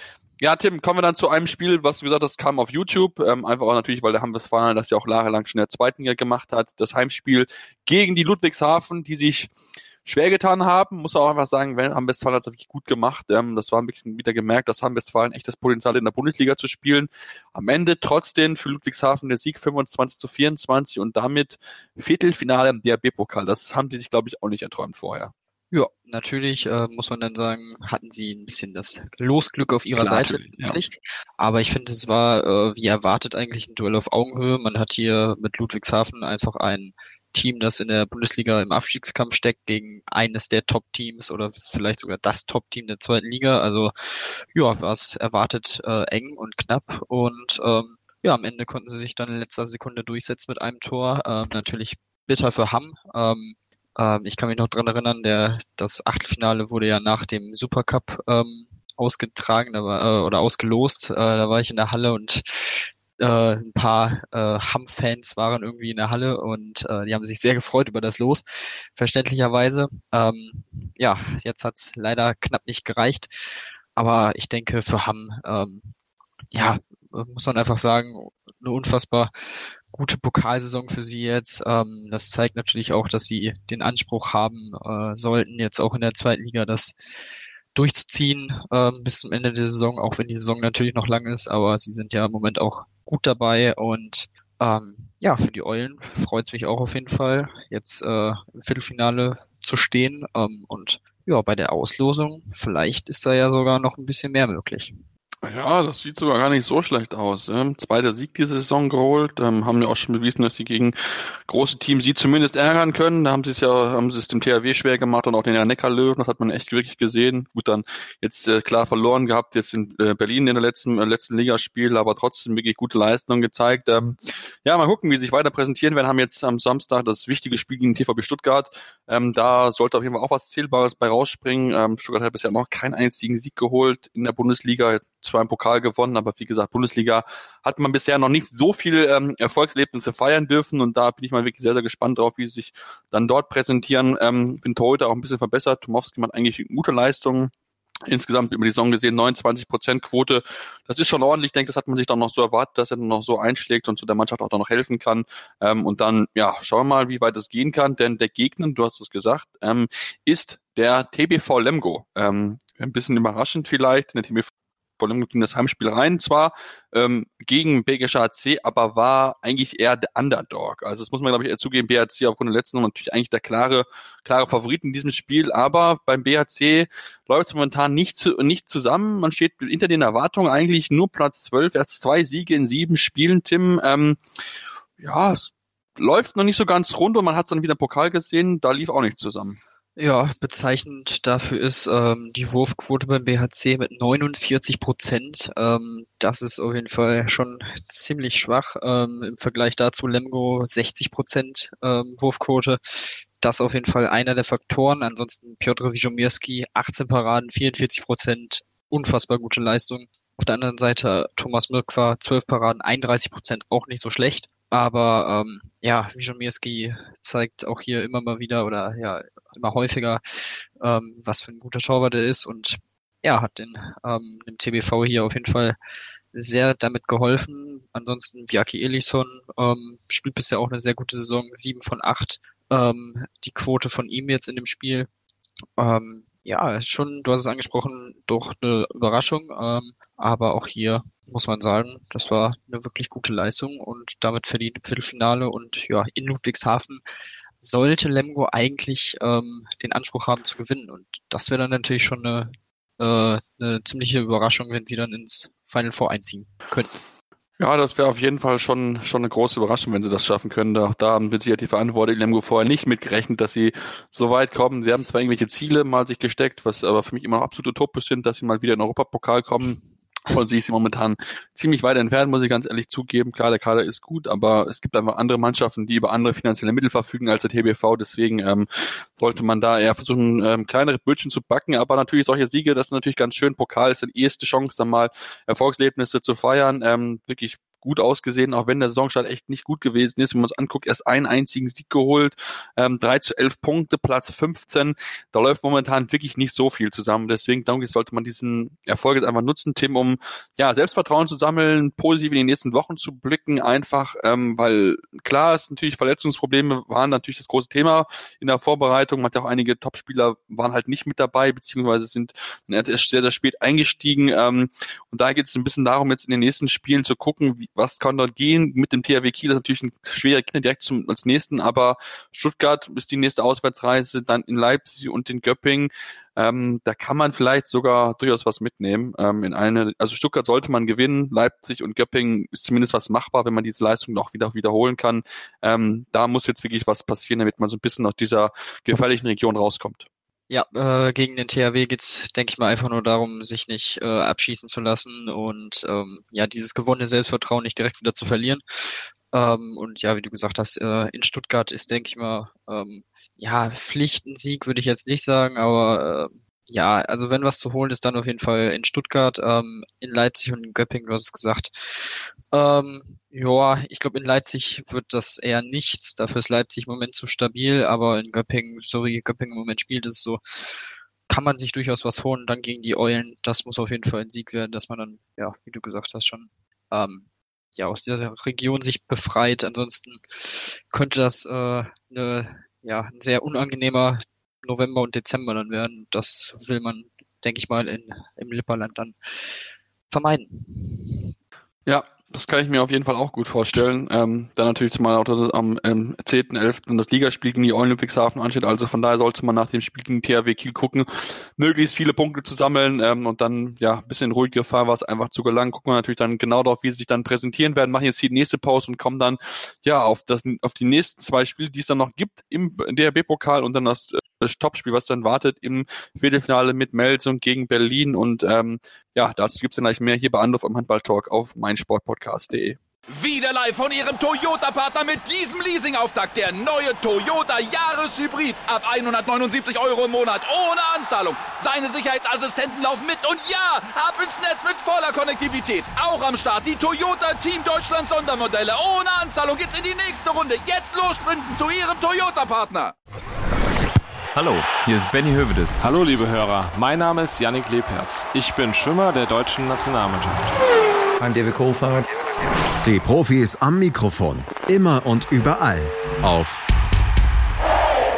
Ja, Tim, kommen wir dann zu einem Spiel, was du gesagt hast, kam auf YouTube. Ähm, einfach auch natürlich, weil der Hamwestfalen das ja auch jahrelang schon in der zweiten Liga gemacht hat. Das Heimspiel gegen die Ludwigshafen, die sich schwer getan haben. Muss auch einfach sagen, Hamwestfalen hat es wirklich gut gemacht. Ähm, das war ein bisschen wieder gemerkt, dass Hamwestfalen echt das Potenzial in der Bundesliga zu spielen. Am Ende trotzdem für Ludwigshafen der Sieg 25 zu 24 und damit Viertelfinale im DRB-Pokal. Das haben die sich, glaube ich, auch nicht erträumt vorher. Ja, natürlich äh, muss man dann sagen, hatten sie ein bisschen das Losglück auf ihrer Klar, Seite. Ja. Aber ich finde, es war äh, wie erwartet eigentlich ein Duell auf Augenhöhe. Man hat hier mit Ludwigshafen einfach ein Team, das in der Bundesliga im Abstiegskampf steckt, gegen eines der Top-Teams oder vielleicht sogar das Top-Team der zweiten Liga. Also ja, war es erwartet äh, eng und knapp und ähm, ja, am Ende konnten sie sich dann in letzter Sekunde durchsetzen mit einem Tor. Ähm, natürlich bitter für Hamm. Ähm, ähm, ich kann mich noch dran erinnern, der, das Achtelfinale wurde ja nach dem Supercup ähm, ausgetragen da war, äh, oder ausgelost. Äh, da war ich in der Halle und äh, ein paar äh, Hamm-Fans waren irgendwie in der Halle und äh, die haben sich sehr gefreut über das Los, verständlicherweise. Ähm, ja, jetzt hat's leider knapp nicht gereicht, aber ich denke für Hamm, ähm, ja, muss man einfach sagen, eine unfassbar gute Pokalsaison für sie jetzt. Ähm, das zeigt natürlich auch, dass sie den Anspruch haben äh, sollten, jetzt auch in der zweiten Liga das durchzuziehen ähm, bis zum Ende der Saison, auch wenn die Saison natürlich noch lang ist, aber sie sind ja im Moment auch gut dabei und ähm, ja, für die Eulen freut es mich auch auf jeden Fall, jetzt äh, im Viertelfinale zu stehen ähm, und ja, bei der Auslosung, vielleicht ist da ja sogar noch ein bisschen mehr möglich. Ja, das sieht sogar gar nicht so schlecht aus. Ähm, zweiter Sieg diese Saison geholt, ähm, haben ja auch schon bewiesen, dass sie gegen große Teams sie zumindest ärgern können. Da haben sie es ja, haben sie es dem THW schwer gemacht und auch den Neckar-Löwen, das hat man echt wirklich gesehen. Gut, dann jetzt äh, klar verloren gehabt, jetzt in äh, Berlin in der letzten, äh, letzten Ligaspiel, aber trotzdem wirklich gute Leistungen gezeigt. Ähm, ja, mal gucken, wie sie sich weiter präsentieren werden. Haben jetzt am Samstag das wichtige Spiel gegen TVB Stuttgart. Ähm, da sollte auf jeden Fall auch was Zählbares bei rausspringen. Ähm, Stuttgart hat bisher noch keinen einzigen Sieg geholt in der Bundesliga zwar im Pokal gewonnen, aber wie gesagt, Bundesliga hat man bisher noch nicht so viel ähm, Erfolgserlebnisse feiern dürfen und da bin ich mal wirklich sehr, sehr gespannt drauf, wie sie sich dann dort präsentieren. Ähm, bin heute auch ein bisschen verbessert. Tomowski macht eigentlich gute Leistungen. Insgesamt über die Saison gesehen 29 Prozent Quote. Das ist schon ordentlich. Ich denke, das hat man sich dann noch so erwartet, dass er dann noch so einschlägt und zu der Mannschaft auch dann noch helfen kann. Ähm, und dann, ja, schauen wir mal, wie weit es gehen kann. Denn der Gegner, du hast es gesagt, ähm, ist der TBV Lemgo. Ähm, ein bisschen überraschend vielleicht. Der TBV Bologna ging das Heimspiel rein, zwar ähm, gegen BGC AC, aber war eigentlich eher der Underdog. Also das muss man, glaube ich, eher zugeben, BHC aufgrund der letzten natürlich eigentlich der klare, klare Favorit in diesem Spiel, aber beim BHC läuft es momentan nicht, zu, nicht zusammen. Man steht hinter den Erwartungen eigentlich nur Platz 12, erst zwei Siege in sieben Spielen, Tim. Ähm, ja, es läuft noch nicht so ganz rund und man hat es dann wieder im Pokal gesehen, da lief auch nichts zusammen. Ja, bezeichnend dafür ist ähm, die Wurfquote beim BHC mit 49 Prozent. Ähm, das ist auf jeden Fall schon ziemlich schwach. Ähm, Im Vergleich dazu Lemgo 60 Prozent ähm, Wurfquote. Das auf jeden Fall einer der Faktoren. Ansonsten Piotr Wijomirski 18 Paraden, 44 Prozent. Unfassbar gute Leistung. Auf der anderen Seite Thomas Mirkwa 12 Paraden, 31 Prozent, auch nicht so schlecht. Aber ähm, ja, Wijomirski zeigt auch hier immer mal wieder oder ja immer häufiger, ähm, was für ein guter Torwart er ist und ja, hat den ähm, dem TBV hier auf jeden Fall sehr damit geholfen. Ansonsten Bjarki Elisson ähm, spielt bisher auch eine sehr gute Saison, sieben von acht. Ähm, die Quote von ihm jetzt in dem Spiel. Ähm, ja, schon, du hast es angesprochen, doch eine Überraschung. Ähm, aber auch hier muss man sagen, das war eine wirklich gute Leistung und damit verdient im Viertelfinale und ja, in Ludwigshafen sollte Lemgo eigentlich ähm, den Anspruch haben zu gewinnen. Und das wäre dann natürlich schon eine, äh, eine ziemliche Überraschung, wenn sie dann ins Final Four einziehen könnten. Ja, das wäre auf jeden Fall schon, schon eine große Überraschung, wenn sie das schaffen können. Da, da haben mit Sicherheit die Verantwortlichen Lemgo vorher nicht mitgerechnet, dass sie so weit kommen. Sie haben zwar irgendwelche Ziele mal sich gesteckt, was aber für mich immer noch absolut utopisch sind, dass sie mal wieder in den Europapokal kommen von sich ist momentan ziemlich weit entfernt, muss ich ganz ehrlich zugeben. Klar, der Kader ist gut, aber es gibt einfach andere Mannschaften, die über andere finanzielle Mittel verfügen als der TBV. Deswegen ähm, sollte man da eher versuchen, ähm, kleinere Bötchen zu backen. Aber natürlich solche Siege, das ist natürlich ganz schön. Pokal ist die erste Chance, dann mal Erfolgserlebnisse zu feiern. Ähm, wirklich gut ausgesehen, auch wenn der Saisonstart echt nicht gut gewesen ist. Wenn man es anguckt, erst einen einzigen Sieg geholt, ähm, 3 zu 11 Punkte, Platz 15. Da läuft momentan wirklich nicht so viel zusammen. Deswegen denke ich, sollte man diesen Erfolg jetzt einfach nutzen, Tim, um ja Selbstvertrauen zu sammeln, positiv in die nächsten Wochen zu blicken, einfach, ähm, weil klar ist natürlich Verletzungsprobleme waren natürlich das große Thema in der Vorbereitung. Man hat ja auch einige Topspieler waren halt nicht mit dabei, beziehungsweise sind erst sehr, sehr spät eingestiegen. Ähm, und da geht es ein bisschen darum, jetzt in den nächsten Spielen zu gucken, wie, was kann dort gehen mit dem THW Kiel? Das ist natürlich ein schwerer Kinder direkt zum, als nächsten, aber Stuttgart ist die nächste Auswärtsreise, dann in Leipzig und in Göppingen. Ähm, da kann man vielleicht sogar durchaus was mitnehmen. Ähm, in eine, also Stuttgart sollte man gewinnen, Leipzig und Göppingen ist zumindest was machbar, wenn man diese Leistung noch wieder wiederholen kann. Ähm, da muss jetzt wirklich was passieren, damit man so ein bisschen aus dieser gefährlichen Region rauskommt. Ja, äh, gegen den THW geht's, denke ich mal, einfach nur darum, sich nicht äh, abschießen zu lassen und ähm, ja, dieses gewonnene Selbstvertrauen nicht direkt wieder zu verlieren. Ähm, und ja, wie du gesagt hast, äh, in Stuttgart ist, denke ich mal, ähm, ja, Pflichtensieg würde ich jetzt nicht sagen, aber äh, ja, also wenn was zu holen ist, dann auf jeden Fall in Stuttgart, ähm, in Leipzig und in Göppingen, du hast es gesagt. Ähm, ja, ich glaube, in Leipzig wird das eher nichts. Dafür ist Leipzig im Moment zu stabil, aber in Göppingen, so wie Göppingen im Moment spielt, es so, kann man sich durchaus was holen. Dann gegen die Eulen, das muss auf jeden Fall ein Sieg werden, dass man dann, ja, wie du gesagt hast, schon ähm, ja aus dieser Region sich befreit. Ansonsten könnte das äh, eine, ja, ein sehr unangenehmer November und Dezember dann werden. Das will man, denke ich mal, in, im Lipperland dann vermeiden. Ja, Das kann ich mir auf jeden Fall auch gut vorstellen. Ähm, dann natürlich zumal auch dass am ähm, 10.11. das Ligaspiel gegen die Ludwigshafen ansteht. Also von daher sollte man nach dem Spiel gegen THW Kiel gucken, möglichst viele Punkte zu sammeln ähm, und dann ja ein bisschen ruhige Fahrwasser einfach zu gelangen. Gucken wir natürlich dann genau darauf, wie sie sich dann präsentieren werden. Machen jetzt die nächste Pause und kommen dann ja auf das auf die nächsten zwei Spiele, die es dann noch gibt im DRB-Pokal und dann das das Topspiel, was dann wartet im Viertelfinale mit Melsung gegen Berlin. Und ähm, ja, dazu gibt's dann gleich mehr hier bei Anruf am Handball-Talk auf meinsportpodcast.de. Wieder live von Ihrem Toyota-Partner mit diesem Leasing-Auftakt. Der neue Toyota Jahreshybrid. Ab 179 Euro im Monat. Ohne Anzahlung. Seine Sicherheitsassistenten laufen mit. Und ja, ab ins Netz mit voller Konnektivität. Auch am Start die Toyota Team Deutschland Sondermodelle. Ohne Anzahlung geht's in die nächste Runde. Jetzt los zu Ihrem Toyota-Partner. Hallo, hier ist Benny Hövedes. Hallo liebe Hörer, mein Name ist Yannick Lebherz. Ich bin Schwimmer der deutschen Nationalmannschaft. I'm David Kohlfahrt. Die Profis am Mikrofon. Immer und überall. Auf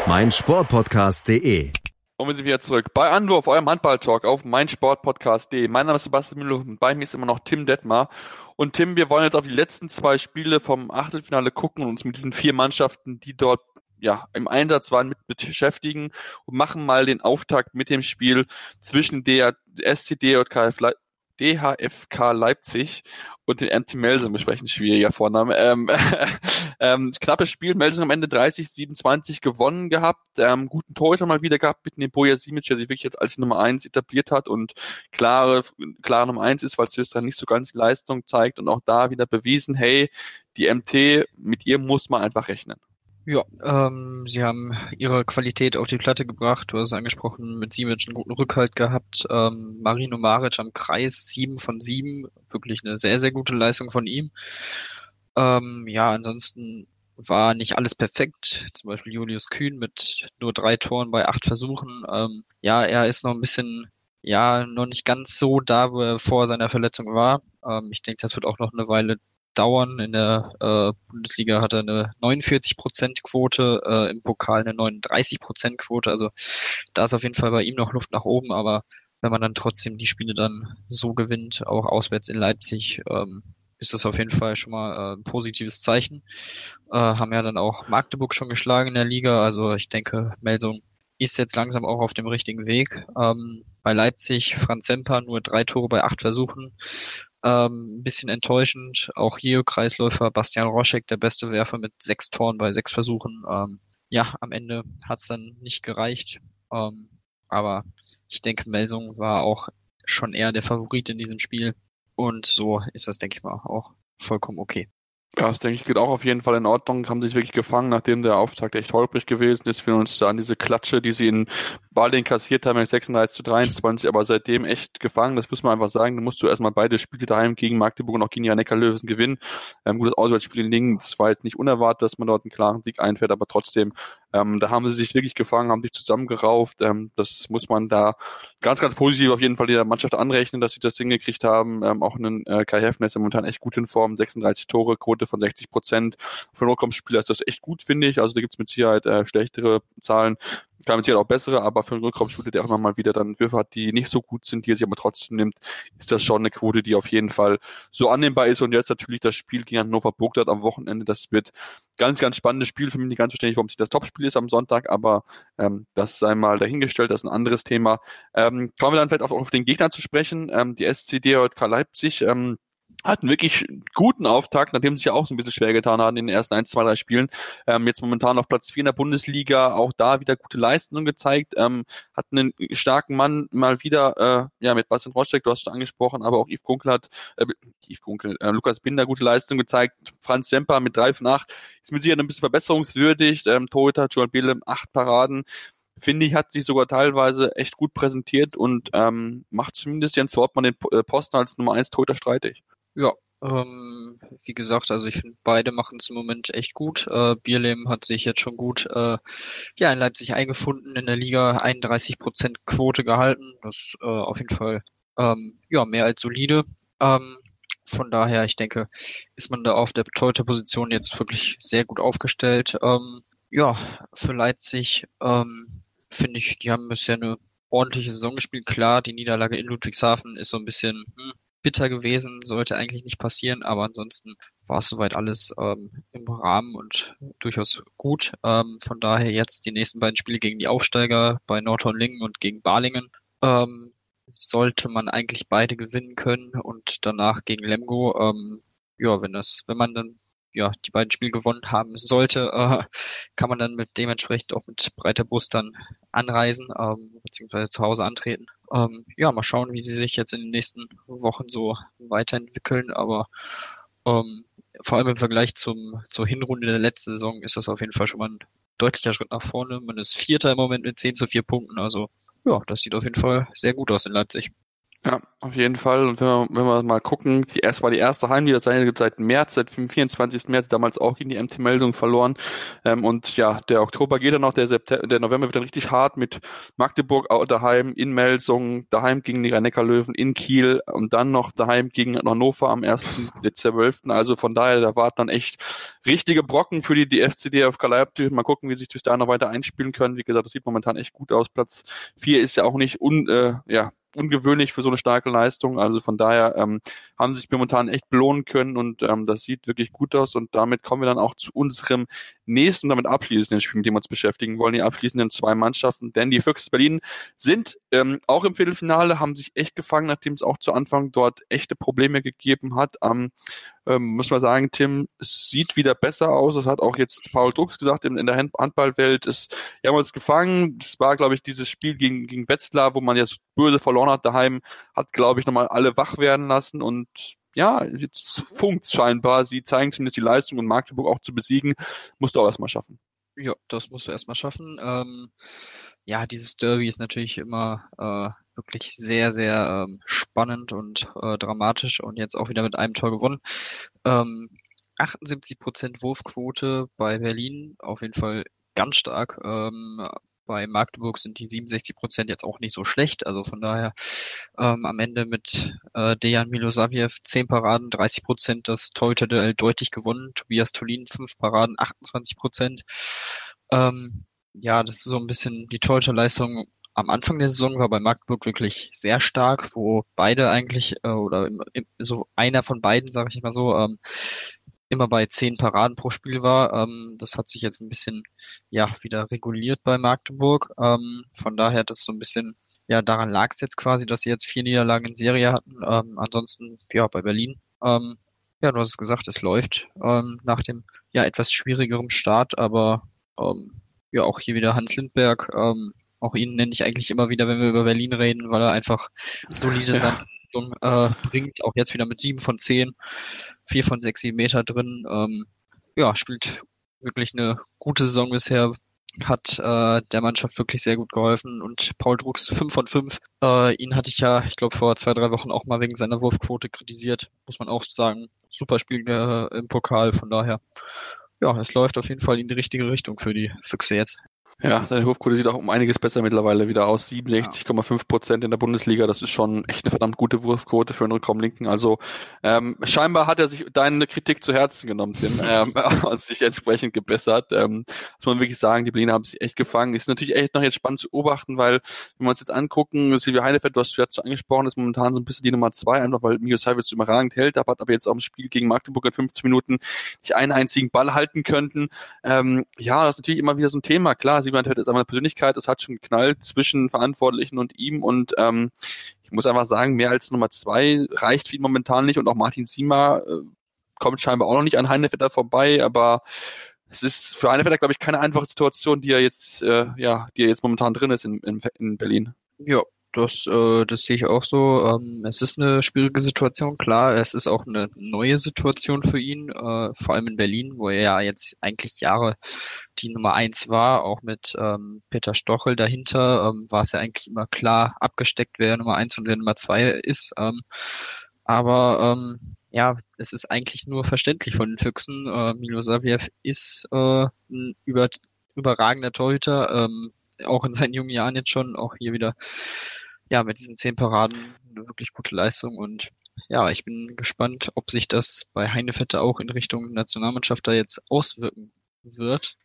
meinsportpodcast.de. Und wir sind wieder zurück bei Anwurf, eurem Handball-Talk auf meinsportpodcast.de. Mein Name ist Sebastian Müller und bei mir ist immer noch Tim Detmar. Und Tim, wir wollen jetzt auf die letzten zwei Spiele vom Achtelfinale gucken und uns mit diesen vier Mannschaften, die dort ja, im Einsatz waren, mit beschäftigen und machen mal den Auftakt mit dem Spiel zwischen der SCD und KF Le DHFK Leipzig und den Anti Melsung besprechen, schwieriger Vorname. Ähm, [laughs] ähm, knappes Spiel, Melsung am Ende 30, 27 gewonnen gehabt, ähm, guten Torhüter mal wieder gehabt mit dem Boja Simic, der sich wirklich jetzt als Nummer eins etabliert hat und klare, klare Nummer eins ist, weil Söstra nicht so ganz Leistung zeigt und auch da wieder bewiesen, hey, die MT, mit ihr muss man einfach rechnen. Ja, ähm, sie haben ihre Qualität auf die Platte gebracht. Du hast es angesprochen, mit Simic einen guten Rückhalt gehabt. Ähm, Marino Maric am Kreis, sieben von sieben. Wirklich eine sehr, sehr gute Leistung von ihm. Ähm, ja, ansonsten war nicht alles perfekt. Zum Beispiel Julius Kühn mit nur drei Toren bei acht Versuchen. Ähm, ja, er ist noch ein bisschen, ja, noch nicht ganz so da, wo er vor seiner Verletzung war. Ähm, ich denke, das wird auch noch eine Weile dauern. In der äh, Bundesliga hat er eine 49% Quote, äh, im Pokal eine 39% Quote. Also da ist auf jeden Fall bei ihm noch Luft nach oben, aber wenn man dann trotzdem die Spiele dann so gewinnt, auch auswärts in Leipzig, ähm, ist das auf jeden Fall schon mal äh, ein positives Zeichen. Äh, haben ja dann auch Magdeburg schon geschlagen in der Liga. Also ich denke, Melsung ist jetzt langsam auch auf dem richtigen Weg. Ähm, bei Leipzig, Franz Semper nur drei Tore bei acht Versuchen. Ähm, ein bisschen enttäuschend. Auch hier Kreisläufer Bastian Roschek, der beste Werfer mit sechs Toren bei sechs Versuchen. Ähm, ja, am Ende hat es dann nicht gereicht. Ähm, aber ich denke, Melsung war auch schon eher der Favorit in diesem Spiel. Und so ist das, denke ich mal, auch vollkommen okay. Ja, das denke ich geht auch auf jeden Fall in Ordnung. Haben sich wirklich gefangen, nachdem der Auftakt echt holprig gewesen ist. Wir uns da an diese Klatsche, die sie in Berlin kassiert haben, 36 zu 23, aber seitdem echt gefangen. Das muss man einfach sagen. Da musst du erstmal beide Spiele daheim gegen Magdeburg und auch gegen Janecker Löwen gewinnen. Ähm, gutes Auswärtsspiel in Lingen. Das war jetzt nicht unerwartet, dass man dort einen klaren Sieg einfährt, aber trotzdem, ähm, da haben sie sich wirklich gefangen, haben sich zusammengerauft. Ähm, das muss man da ganz, ganz positiv auf jeden Fall der Mannschaft anrechnen, dass sie das hingekriegt haben. Ähm, auch einen äh, Kai Heffner ist momentan echt gut in Form. 36 Tore, Quote von 60 Prozent. Für Rückkommensspieler ist das echt gut, finde ich. Also da gibt's mit Sicherheit äh, schlechtere Zahlen. Klar, mit Sicherheit auch bessere, aber für einen Rückraumspieler, der auch immer mal wieder dann Würfe hat, die nicht so gut sind, die er sich aber trotzdem nimmt, ist das schon eine Quote, die auf jeden Fall so annehmbar ist. Und jetzt natürlich das Spiel gegen Hannover Burgdorf am Wochenende, das wird ganz, ganz spannendes Spiel. Für mich nicht ganz verständlich, warum es das Topspiel ist am Sonntag, aber ähm, das sei mal dahingestellt, das ist ein anderes Thema. Ähm, kommen wir dann vielleicht auch auf den Gegner zu sprechen. Ähm, die SCD heute Leipzig. Ähm, hatten wirklich guten Auftakt, nachdem sie sich auch so ein bisschen schwer getan haben in den ersten ein, zwei, drei Spielen. Ähm, jetzt momentan auf Platz vier in der Bundesliga, auch da wieder gute Leistungen gezeigt, ähm, hatten einen starken Mann mal wieder, äh, ja, mit Bastian Roschek, du hast es angesprochen, aber auch Yves Kunkel hat, äh, Yves Kunkel, äh, Lukas Binder gute Leistungen gezeigt, Franz Semper mit drei von acht, ist mit sicher ein bisschen verbesserungswürdig, ähm, Torhüter, Joel Bele, acht Paraden, finde ich, hat sich sogar teilweise echt gut präsentiert und ähm, macht zumindest Jens Wortmann den äh, Posten als Nummer eins Torhüter streitig. Ja, ähm, wie gesagt, also ich finde, beide machen es im Moment echt gut. Äh, Bierlehm hat sich jetzt schon gut äh, ja, in Leipzig eingefunden, in der Liga 31 Prozent Quote gehalten. Das äh, auf jeden Fall ähm, ja mehr als solide. Ähm, von daher, ich denke, ist man da auf der Torhüter-Position jetzt wirklich sehr gut aufgestellt. Ähm, ja, für Leipzig ähm, finde ich, die haben bisher eine ordentliche Saison gespielt. Klar, die Niederlage in Ludwigshafen ist so ein bisschen, hm, bitter gewesen, sollte eigentlich nicht passieren, aber ansonsten war es soweit alles ähm, im Rahmen und durchaus gut. Ähm, von daher jetzt die nächsten beiden Spiele gegen die Aufsteiger bei Nordhorn-Lingen und gegen Balingen. Ähm, sollte man eigentlich beide gewinnen können und danach gegen Lemgo, ähm, ja, wenn das, wenn man dann ja die beiden Spiele gewonnen haben sollte, [laughs] äh, kann man dann mit dementsprechend auch mit breiter Brust dann anreisen, ähm, beziehungsweise zu Hause antreten. Ähm, ja, mal schauen, wie sie sich jetzt in den nächsten Wochen so weiterentwickeln, aber ähm, vor allem im Vergleich zum, zur Hinrunde der letzten Saison ist das auf jeden Fall schon mal ein deutlicher Schritt nach vorne. Man ist Vierter im Moment mit 10 zu 4 Punkten, also ja, das sieht auf jeden Fall sehr gut aus in Leipzig. Ja, auf jeden Fall. Und wenn wir, wenn wir mal gucken, die erst war die erste Heimliga seit, März, seit dem 24. März, damals auch gegen die MT Meldung verloren. Ähm, und ja, der Oktober geht dann noch, der, September, der November wird dann richtig hart mit Magdeburg daheim, in Melsung, daheim gegen die rhein löwen in Kiel und dann noch daheim gegen Hannover am 1. Dezember 12. Also von daher, da warten dann echt richtige Brocken für die, die FCD auf Leipzig. Mal gucken, wie sich das da noch weiter einspielen können. Wie gesagt, das sieht momentan echt gut aus. Platz 4 ist ja auch nicht un, äh, ja, ungewöhnlich für so eine starke Leistung. Also von daher ähm, haben sie sich momentan echt belohnen können und ähm, das sieht wirklich gut aus. Und damit kommen wir dann auch zu unserem nächsten, damit abschließenden Spiel, mit dem wir uns beschäftigen wollen, die abschließenden zwei Mannschaften. Denn die Füchse Berlin sind ähm, auch im Viertelfinale, haben sich echt gefangen, nachdem es auch zu Anfang dort echte Probleme gegeben hat. Ähm, ähm, muss man sagen, Tim, es sieht wieder besser aus. Das hat auch jetzt Paul Drucks gesagt in, in der Handballwelt. Es, wir haben uns gefangen. Das war, glaube ich, dieses Spiel gegen, gegen Wetzlar, wo man jetzt böse verloren hat daheim, hat, glaube ich, nochmal alle wach werden lassen und ja, jetzt funkt scheinbar. Sie zeigen zumindest die Leistung und Magdeburg auch zu besiegen. Musst du auch erstmal schaffen. Ja, das musst du erstmal schaffen. Ähm, ja, dieses Derby ist natürlich immer äh, wirklich sehr, sehr ähm, spannend und äh, dramatisch und jetzt auch wieder mit einem Tor gewonnen. Ähm, 78 Prozent Wurfquote bei Berlin, auf jeden Fall ganz stark. Ähm, bei Magdeburg sind die 67 Prozent jetzt auch nicht so schlecht. Also von daher ähm, am Ende mit äh, Dejan Milosaviev 10 Paraden, 30 Prozent das Torhüter-Duell deutlich gewonnen. Tobias Tolin 5 Paraden, 28 Prozent. Ähm, ja, das ist so ein bisschen die Torhüterleistung am Anfang der Saison war bei Magdeburg wirklich sehr stark, wo beide eigentlich äh, oder im, im, so einer von beiden, sage ich mal so, ähm, immer bei zehn Paraden pro Spiel war. Ähm, das hat sich jetzt ein bisschen ja wieder reguliert bei Magdeburg. Ähm, von daher das so ein bisschen ja daran lag es jetzt quasi, dass sie jetzt vier Niederlagen in Serie hatten. Ähm, ansonsten ja bei Berlin. Ähm, ja, du hast es gesagt, es läuft ähm, nach dem ja etwas schwierigerem Start, aber ähm, ja auch hier wieder Hans Lindberg. Ähm, auch ihn nenne ich eigentlich immer wieder, wenn wir über Berlin reden, weil er einfach solide ja. Äh, bringt. Auch jetzt wieder mit sieben von zehn, vier von sechs Meter drin. Ähm, ja, spielt wirklich eine gute Saison bisher. Hat äh, der Mannschaft wirklich sehr gut geholfen und Paul Drucks fünf von fünf. Äh, ihn hatte ich ja, ich glaube, vor zwei, drei Wochen auch mal wegen seiner Wurfquote kritisiert. Muss man auch sagen. Super Spiel äh, im Pokal, von daher. Ja, es läuft auf jeden Fall in die richtige Richtung für die Füchse jetzt. Ja, seine Wurfquote sieht auch um einiges besser mittlerweile wieder aus. 67,5 Prozent in der Bundesliga. Das ist schon echt eine verdammt gute Wurfquote für einen Rückraumlinken. Also ähm, scheinbar hat er sich deine Kritik zu Herzen genommen, Tim, [laughs] ähm, und sich entsprechend gebessert. Ähm, muss man wirklich sagen, die Berliner haben sich echt gefangen. Ist natürlich echt noch jetzt spannend zu beobachten, weil wenn wir uns jetzt angucken, Silvia Heinefeld, du hast dazu angesprochen, ist momentan so ein bisschen die Nummer zwei, einfach weil Mio Salvitz überragend hält, aber hat aber jetzt auch im Spiel gegen Magdeburg in 15 Minuten nicht einen einzigen Ball halten könnten. Ähm, ja, das ist natürlich immer wieder so ein Thema. Klar, Simon Hört ist einmal Persönlichkeit, es hat schon geknallt zwischen Verantwortlichen und ihm und ähm, ich muss einfach sagen, mehr als Nummer zwei reicht für ihn momentan nicht und auch Martin Siemer äh, kommt scheinbar auch noch nicht an Heinevetter vorbei, aber es ist für Heinevetter, glaube ich, keine einfache Situation, die er jetzt, äh, ja, die er jetzt momentan drin ist in, in, in Berlin. Ja, das, äh, das sehe ich auch so. Ähm, es ist eine schwierige Situation, klar. Es ist auch eine neue Situation für ihn, äh, vor allem in Berlin, wo er ja jetzt eigentlich Jahre die Nummer eins war, auch mit ähm, Peter Stochel dahinter, ähm, war es ja eigentlich immer klar abgesteckt, wer Nummer eins und wer Nummer zwei ist. Ähm, aber ähm, ja, es ist eigentlich nur verständlich von den Füchsen. Äh, Milo Saviev ist äh, ein über, überragender Torhüter, ähm, auch in seinen jungen Jahren jetzt schon, auch hier wieder ja, mit diesen zehn Paraden eine wirklich gute Leistung und ja, ich bin gespannt, ob sich das bei Heinefette auch in Richtung Nationalmannschaft da jetzt auswirken wird.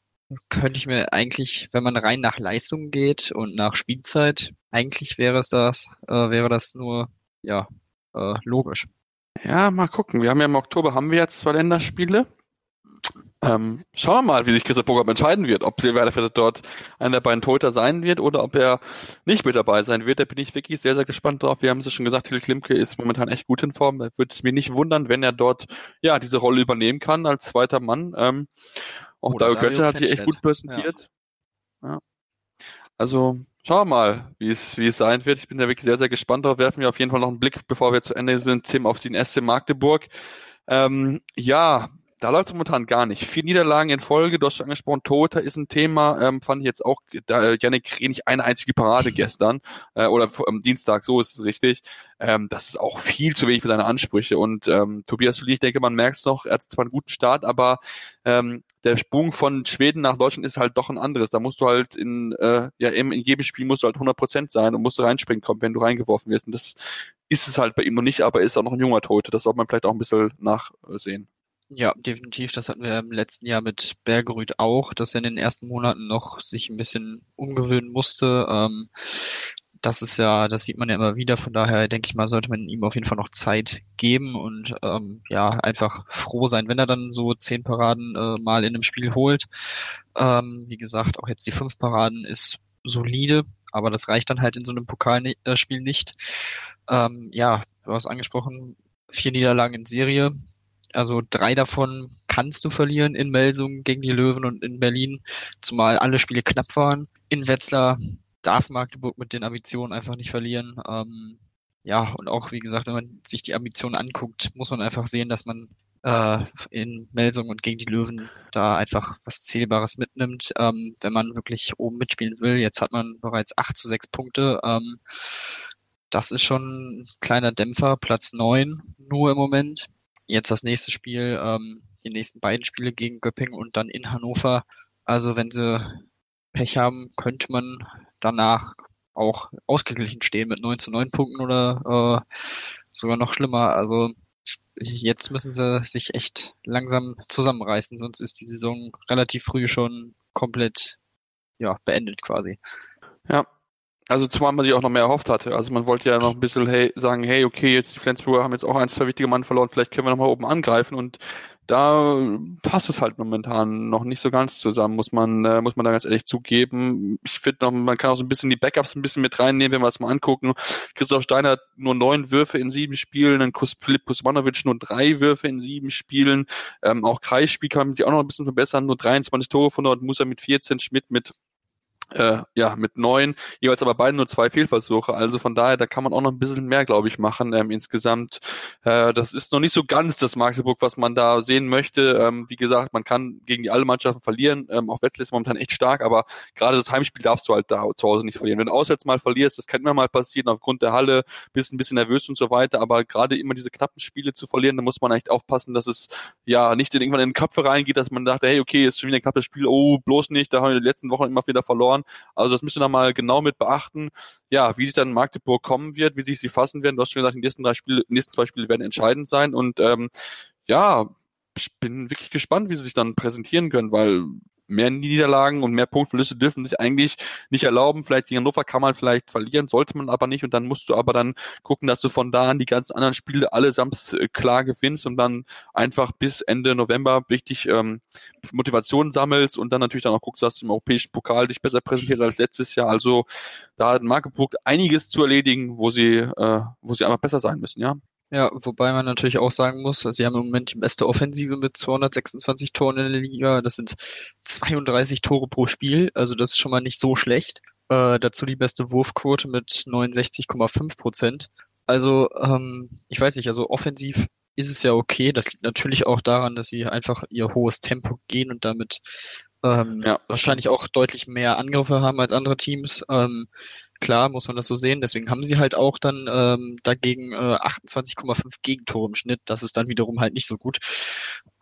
Könnte ich mir eigentlich, wenn man rein nach Leistung geht und nach Spielzeit, eigentlich wäre es das, äh, wäre das nur, ja, äh, logisch. Ja, mal gucken. Wir haben ja im Oktober haben wir jetzt zwei Länderspiele. Ähm, schauen wir mal, wie sich Christoph Burgert entscheiden wird, ob Silverfeld dort einer der beiden Torhüter sein wird oder ob er nicht mit dabei sein wird. Da bin ich wirklich sehr, sehr gespannt drauf. Wir haben es ja schon gesagt, Till Klimke ist momentan echt gut in Form. Da würde es mir nicht wundern, wenn er dort ja diese Rolle übernehmen kann als zweiter Mann. Ähm, auch Dario Götze hat sich echt gut präsentiert. Ja. ja. Also schauen wir mal, wie es, wie es sein wird. Ich bin da wirklich sehr, sehr gespannt drauf. Werfen wir auf jeden Fall noch einen Blick, bevor wir zu Ende sind, Tim, auf den SC Magdeburg. Ähm, ja, da läuft momentan gar nicht. Vier Niederlagen in Folge, du hast schon angesprochen, Toter ist ein Thema, ähm, fand ich jetzt auch, da, Janik nicht eine einzige Parade [laughs] gestern, äh, oder am Dienstag, so ist es richtig. Ähm, das ist auch viel zu wenig für seine Ansprüche. Und ähm, Tobias Sully, ich denke, man merkt es noch, er hat zwar einen guten Start, aber ähm, der Sprung von Schweden nach Deutschland ist halt doch ein anderes. Da musst du halt in, äh, ja, in jedem Spiel musst du halt 100 Prozent sein und musst du reinspringen kommen, wenn du reingeworfen wirst. Und das ist es halt bei ihm noch nicht, aber er ist auch noch ein junger Tote. Das sollte man vielleicht auch ein bisschen nachsehen. Ja, definitiv. Das hatten wir im letzten Jahr mit Bergerüth auch, dass er in den ersten Monaten noch sich ein bisschen umgewöhnen musste. Ähm, das ist ja, das sieht man ja immer wieder. Von daher denke ich mal, sollte man ihm auf jeden Fall noch Zeit geben und ähm, ja, einfach froh sein, wenn er dann so zehn Paraden äh, mal in einem Spiel holt. Ähm, wie gesagt, auch jetzt die fünf Paraden ist solide, aber das reicht dann halt in so einem Pokalspiel nicht. Ähm, ja, du hast angesprochen, vier Niederlagen in Serie. Also drei davon kannst du verlieren in Melsung gegen die Löwen und in Berlin, zumal alle Spiele knapp waren. In Wetzlar darf Magdeburg mit den Ambitionen einfach nicht verlieren. Ähm, ja, und auch, wie gesagt, wenn man sich die Ambitionen anguckt, muss man einfach sehen, dass man äh, in Melsung und gegen die Löwen da einfach was Zählbares mitnimmt, ähm, wenn man wirklich oben mitspielen will. Jetzt hat man bereits acht zu sechs Punkte. Ähm, das ist schon ein kleiner Dämpfer, Platz neun nur im Moment jetzt das nächste Spiel, ähm, die nächsten beiden Spiele gegen Göppingen und dann in Hannover. Also wenn sie Pech haben, könnte man danach auch ausgeglichen stehen mit 9 zu 9 Punkten oder äh, sogar noch schlimmer. Also jetzt müssen sie sich echt langsam zusammenreißen, sonst ist die Saison relativ früh schon komplett ja, beendet quasi. Ja, also zumal man sich auch noch mehr erhofft hatte. Also man wollte ja noch ein bisschen hey, sagen, hey, okay, jetzt die Flensburger haben jetzt auch ein, zwei wichtige Mann verloren, vielleicht können wir noch mal oben angreifen und da passt es halt momentan noch nicht so ganz zusammen, muss man, äh, muss man da ganz ehrlich zugeben. Ich finde noch, man kann auch so ein bisschen die Backups ein bisschen mit reinnehmen, wenn wir es mal angucken. Christoph Steiner hat nur neun Würfe in sieben Spielen, dann Kus Philipp Kusmanovic nur drei Würfe in sieben Spielen. Ähm, auch Kreisspiel kann man sich auch noch ein bisschen verbessern, nur 23 Tore von dort, muss er mit 14, Schmidt mit äh, ja, mit neun, jeweils aber beide nur zwei Fehlversuche. Also von daher, da kann man auch noch ein bisschen mehr, glaube ich, machen ähm, insgesamt. Äh, das ist noch nicht so ganz das Magdeburg, was man da sehen möchte. Ähm, wie gesagt, man kann gegen die alle Mannschaften verlieren. Ähm, auch Wetzlar ist momentan echt stark, aber gerade das Heimspiel darfst du halt da zu Hause nicht verlieren. Wenn du auswärts mal verlierst, das kann immer mal passieren, aufgrund der Halle, bist ein bisschen nervös und so weiter, aber gerade immer diese knappen Spiele zu verlieren, da muss man echt aufpassen, dass es ja nicht irgendwann in den Köpfe reingeht, dass man dachte, hey, okay, ist schon wieder ein knappes Spiel, oh, bloß nicht, da haben wir in den letzten Wochen immer wieder verloren verloren. Also das müsst ihr nochmal genau mit beachten, ja, wie es dann in Magdeburg kommen wird, wie sich sie fassen werden. Du hast schon gesagt, die nächsten drei Spiele, die nächsten zwei Spiele werden entscheidend sein und ähm, ja, ich bin wirklich gespannt, wie sie sich dann präsentieren können, weil mehr Niederlagen und mehr Punktverluste dürfen sich eigentlich nicht erlauben. Vielleicht gegen Hannover kann man vielleicht verlieren, sollte man aber nicht. Und dann musst du aber dann gucken, dass du von da an die ganzen anderen Spiele allesamt äh, klar gewinnst und dann einfach bis Ende November richtig ähm, Motivation sammelst und dann natürlich dann auch guckst, dass du im europäischen Pokal dich besser präsentiert als letztes Jahr. Also da hat Magdeburg einiges zu erledigen, wo sie, äh, wo sie einfach besser sein müssen, ja. Ja, wobei man natürlich auch sagen muss, sie haben im Moment die beste Offensive mit 226 Toren in der Liga. Das sind 32 Tore pro Spiel, also das ist schon mal nicht so schlecht. Äh, dazu die beste Wurfquote mit 69,5 Prozent. Also ähm, ich weiß nicht, also offensiv ist es ja okay. Das liegt natürlich auch daran, dass sie einfach ihr hohes Tempo gehen und damit ähm, ja. wahrscheinlich auch deutlich mehr Angriffe haben als andere Teams. Ähm, Klar, muss man das so sehen. Deswegen haben sie halt auch dann ähm, dagegen äh, 28,5 Gegentore im Schnitt. Das ist dann wiederum halt nicht so gut.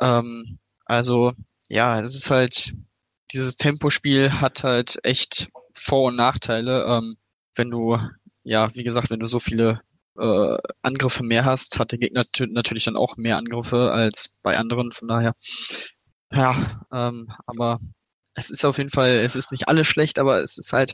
Ähm, also ja, es ist halt, dieses Tempospiel hat halt echt Vor- und Nachteile. Ähm, wenn du, ja, wie gesagt, wenn du so viele äh, Angriffe mehr hast, hat der Gegner natürlich dann auch mehr Angriffe als bei anderen. Von daher, ja, ähm, aber es ist auf jeden Fall, es ist nicht alles schlecht, aber es ist halt,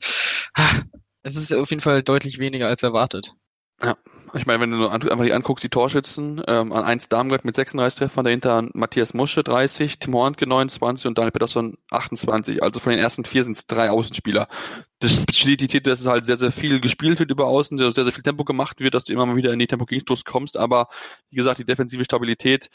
es ist auf jeden Fall deutlich weniger als erwartet. Ja, Ich meine, wenn du einfach die anguckst, die Torschützen, ähm, an 1 Darmgard mit 36 Treffern, dahinter Matthias Musche 30, Tim Hornke 29 und Daniel Peterson 28. Also von den ersten vier sind es drei Außenspieler. Das bestätigt, dass es halt sehr, sehr viel gespielt wird über Außen, sehr, sehr viel Tempo gemacht wird, dass du immer mal wieder in die Tempo-Gegenstoß kommst, aber wie gesagt, die defensive Stabilität,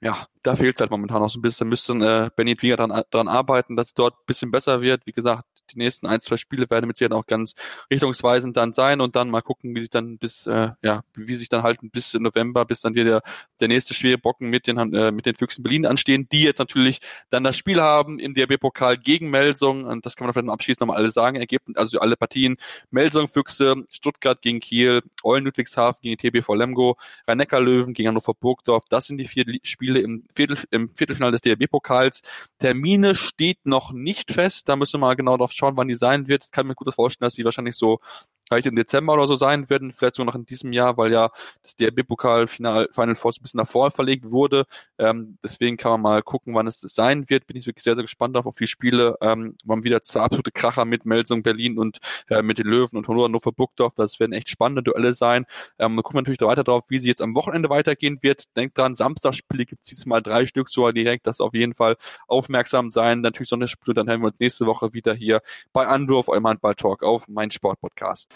ja, da fehlt es halt momentan noch so ein bisschen. Da müsste äh, Benny Wieger dran, dran arbeiten, dass es dort ein bisschen besser wird. Wie gesagt, die nächsten ein, zwei Spiele werden mit Sicherheit auch ganz richtungsweisend dann sein und dann mal gucken, wie sich dann bis, äh, ja, wie sich dann halten bis November, bis dann wieder der nächste schwere Brocken mit den, äh, mit den Füchsen Berlin anstehen, die jetzt natürlich dann das Spiel haben in der B-Pokal gegen Melsung. Und das kann man vielleicht abschließend nochmal alle sagen, ergeben, also alle Partien, Melsung Füchse, Stuttgart gegen Kiel, Eulen Ludwigshafen gegen TBV Lemgo, Rhein-Neckar Löwen gegen Hannover Burgdorf, das sind die vier Spiele im, Viertel, im Viertelfinale des DRB-Pokals. Termine steht noch nicht fest, da müssen wir mal genau drauf schauen, wann die sein wird. Ich kann mir gut vorstellen, dass sie wahrscheinlich so vielleicht im Dezember oder so sein werden, vielleicht sogar noch in diesem Jahr, weil ja das DRB-Pokal Final, Four ein bisschen nach vorne verlegt wurde. Ähm, deswegen kann man mal gucken, wann es sein wird. Bin ich wirklich sehr, sehr gespannt auf, auf die Spiele. Ähm, waren wieder zwei absolute Kracher mit Melsung Berlin und äh, mit den Löwen und Hannover Burgdorf. Das werden echt spannende Duelle sein. Ähm, da gucken wir natürlich weiter drauf, wie sie jetzt am Wochenende weitergehen wird. Denkt dran, Samstagspiele gibt es diesmal drei Stück sogar direkt. Das auf jeden Fall aufmerksam sein. Natürlich Sonntagsspiele, dann hören wir uns nächste Woche wieder hier bei Anwurf, eurem Handball-Talk auf mein Sportpodcast.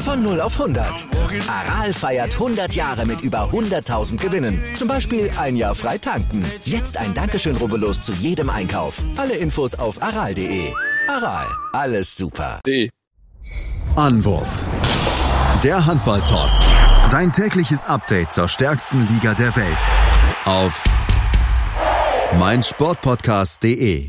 Von 0 auf 100. Aral feiert 100 Jahre mit über 100.000 Gewinnen. Zum Beispiel ein Jahr frei tanken. Jetzt ein Dankeschön, rubbellos zu jedem Einkauf. Alle Infos auf aral.de. Aral, alles super. Anwurf. Der Handball-Talk. Dein tägliches Update zur stärksten Liga der Welt. Auf meinsportpodcast.de.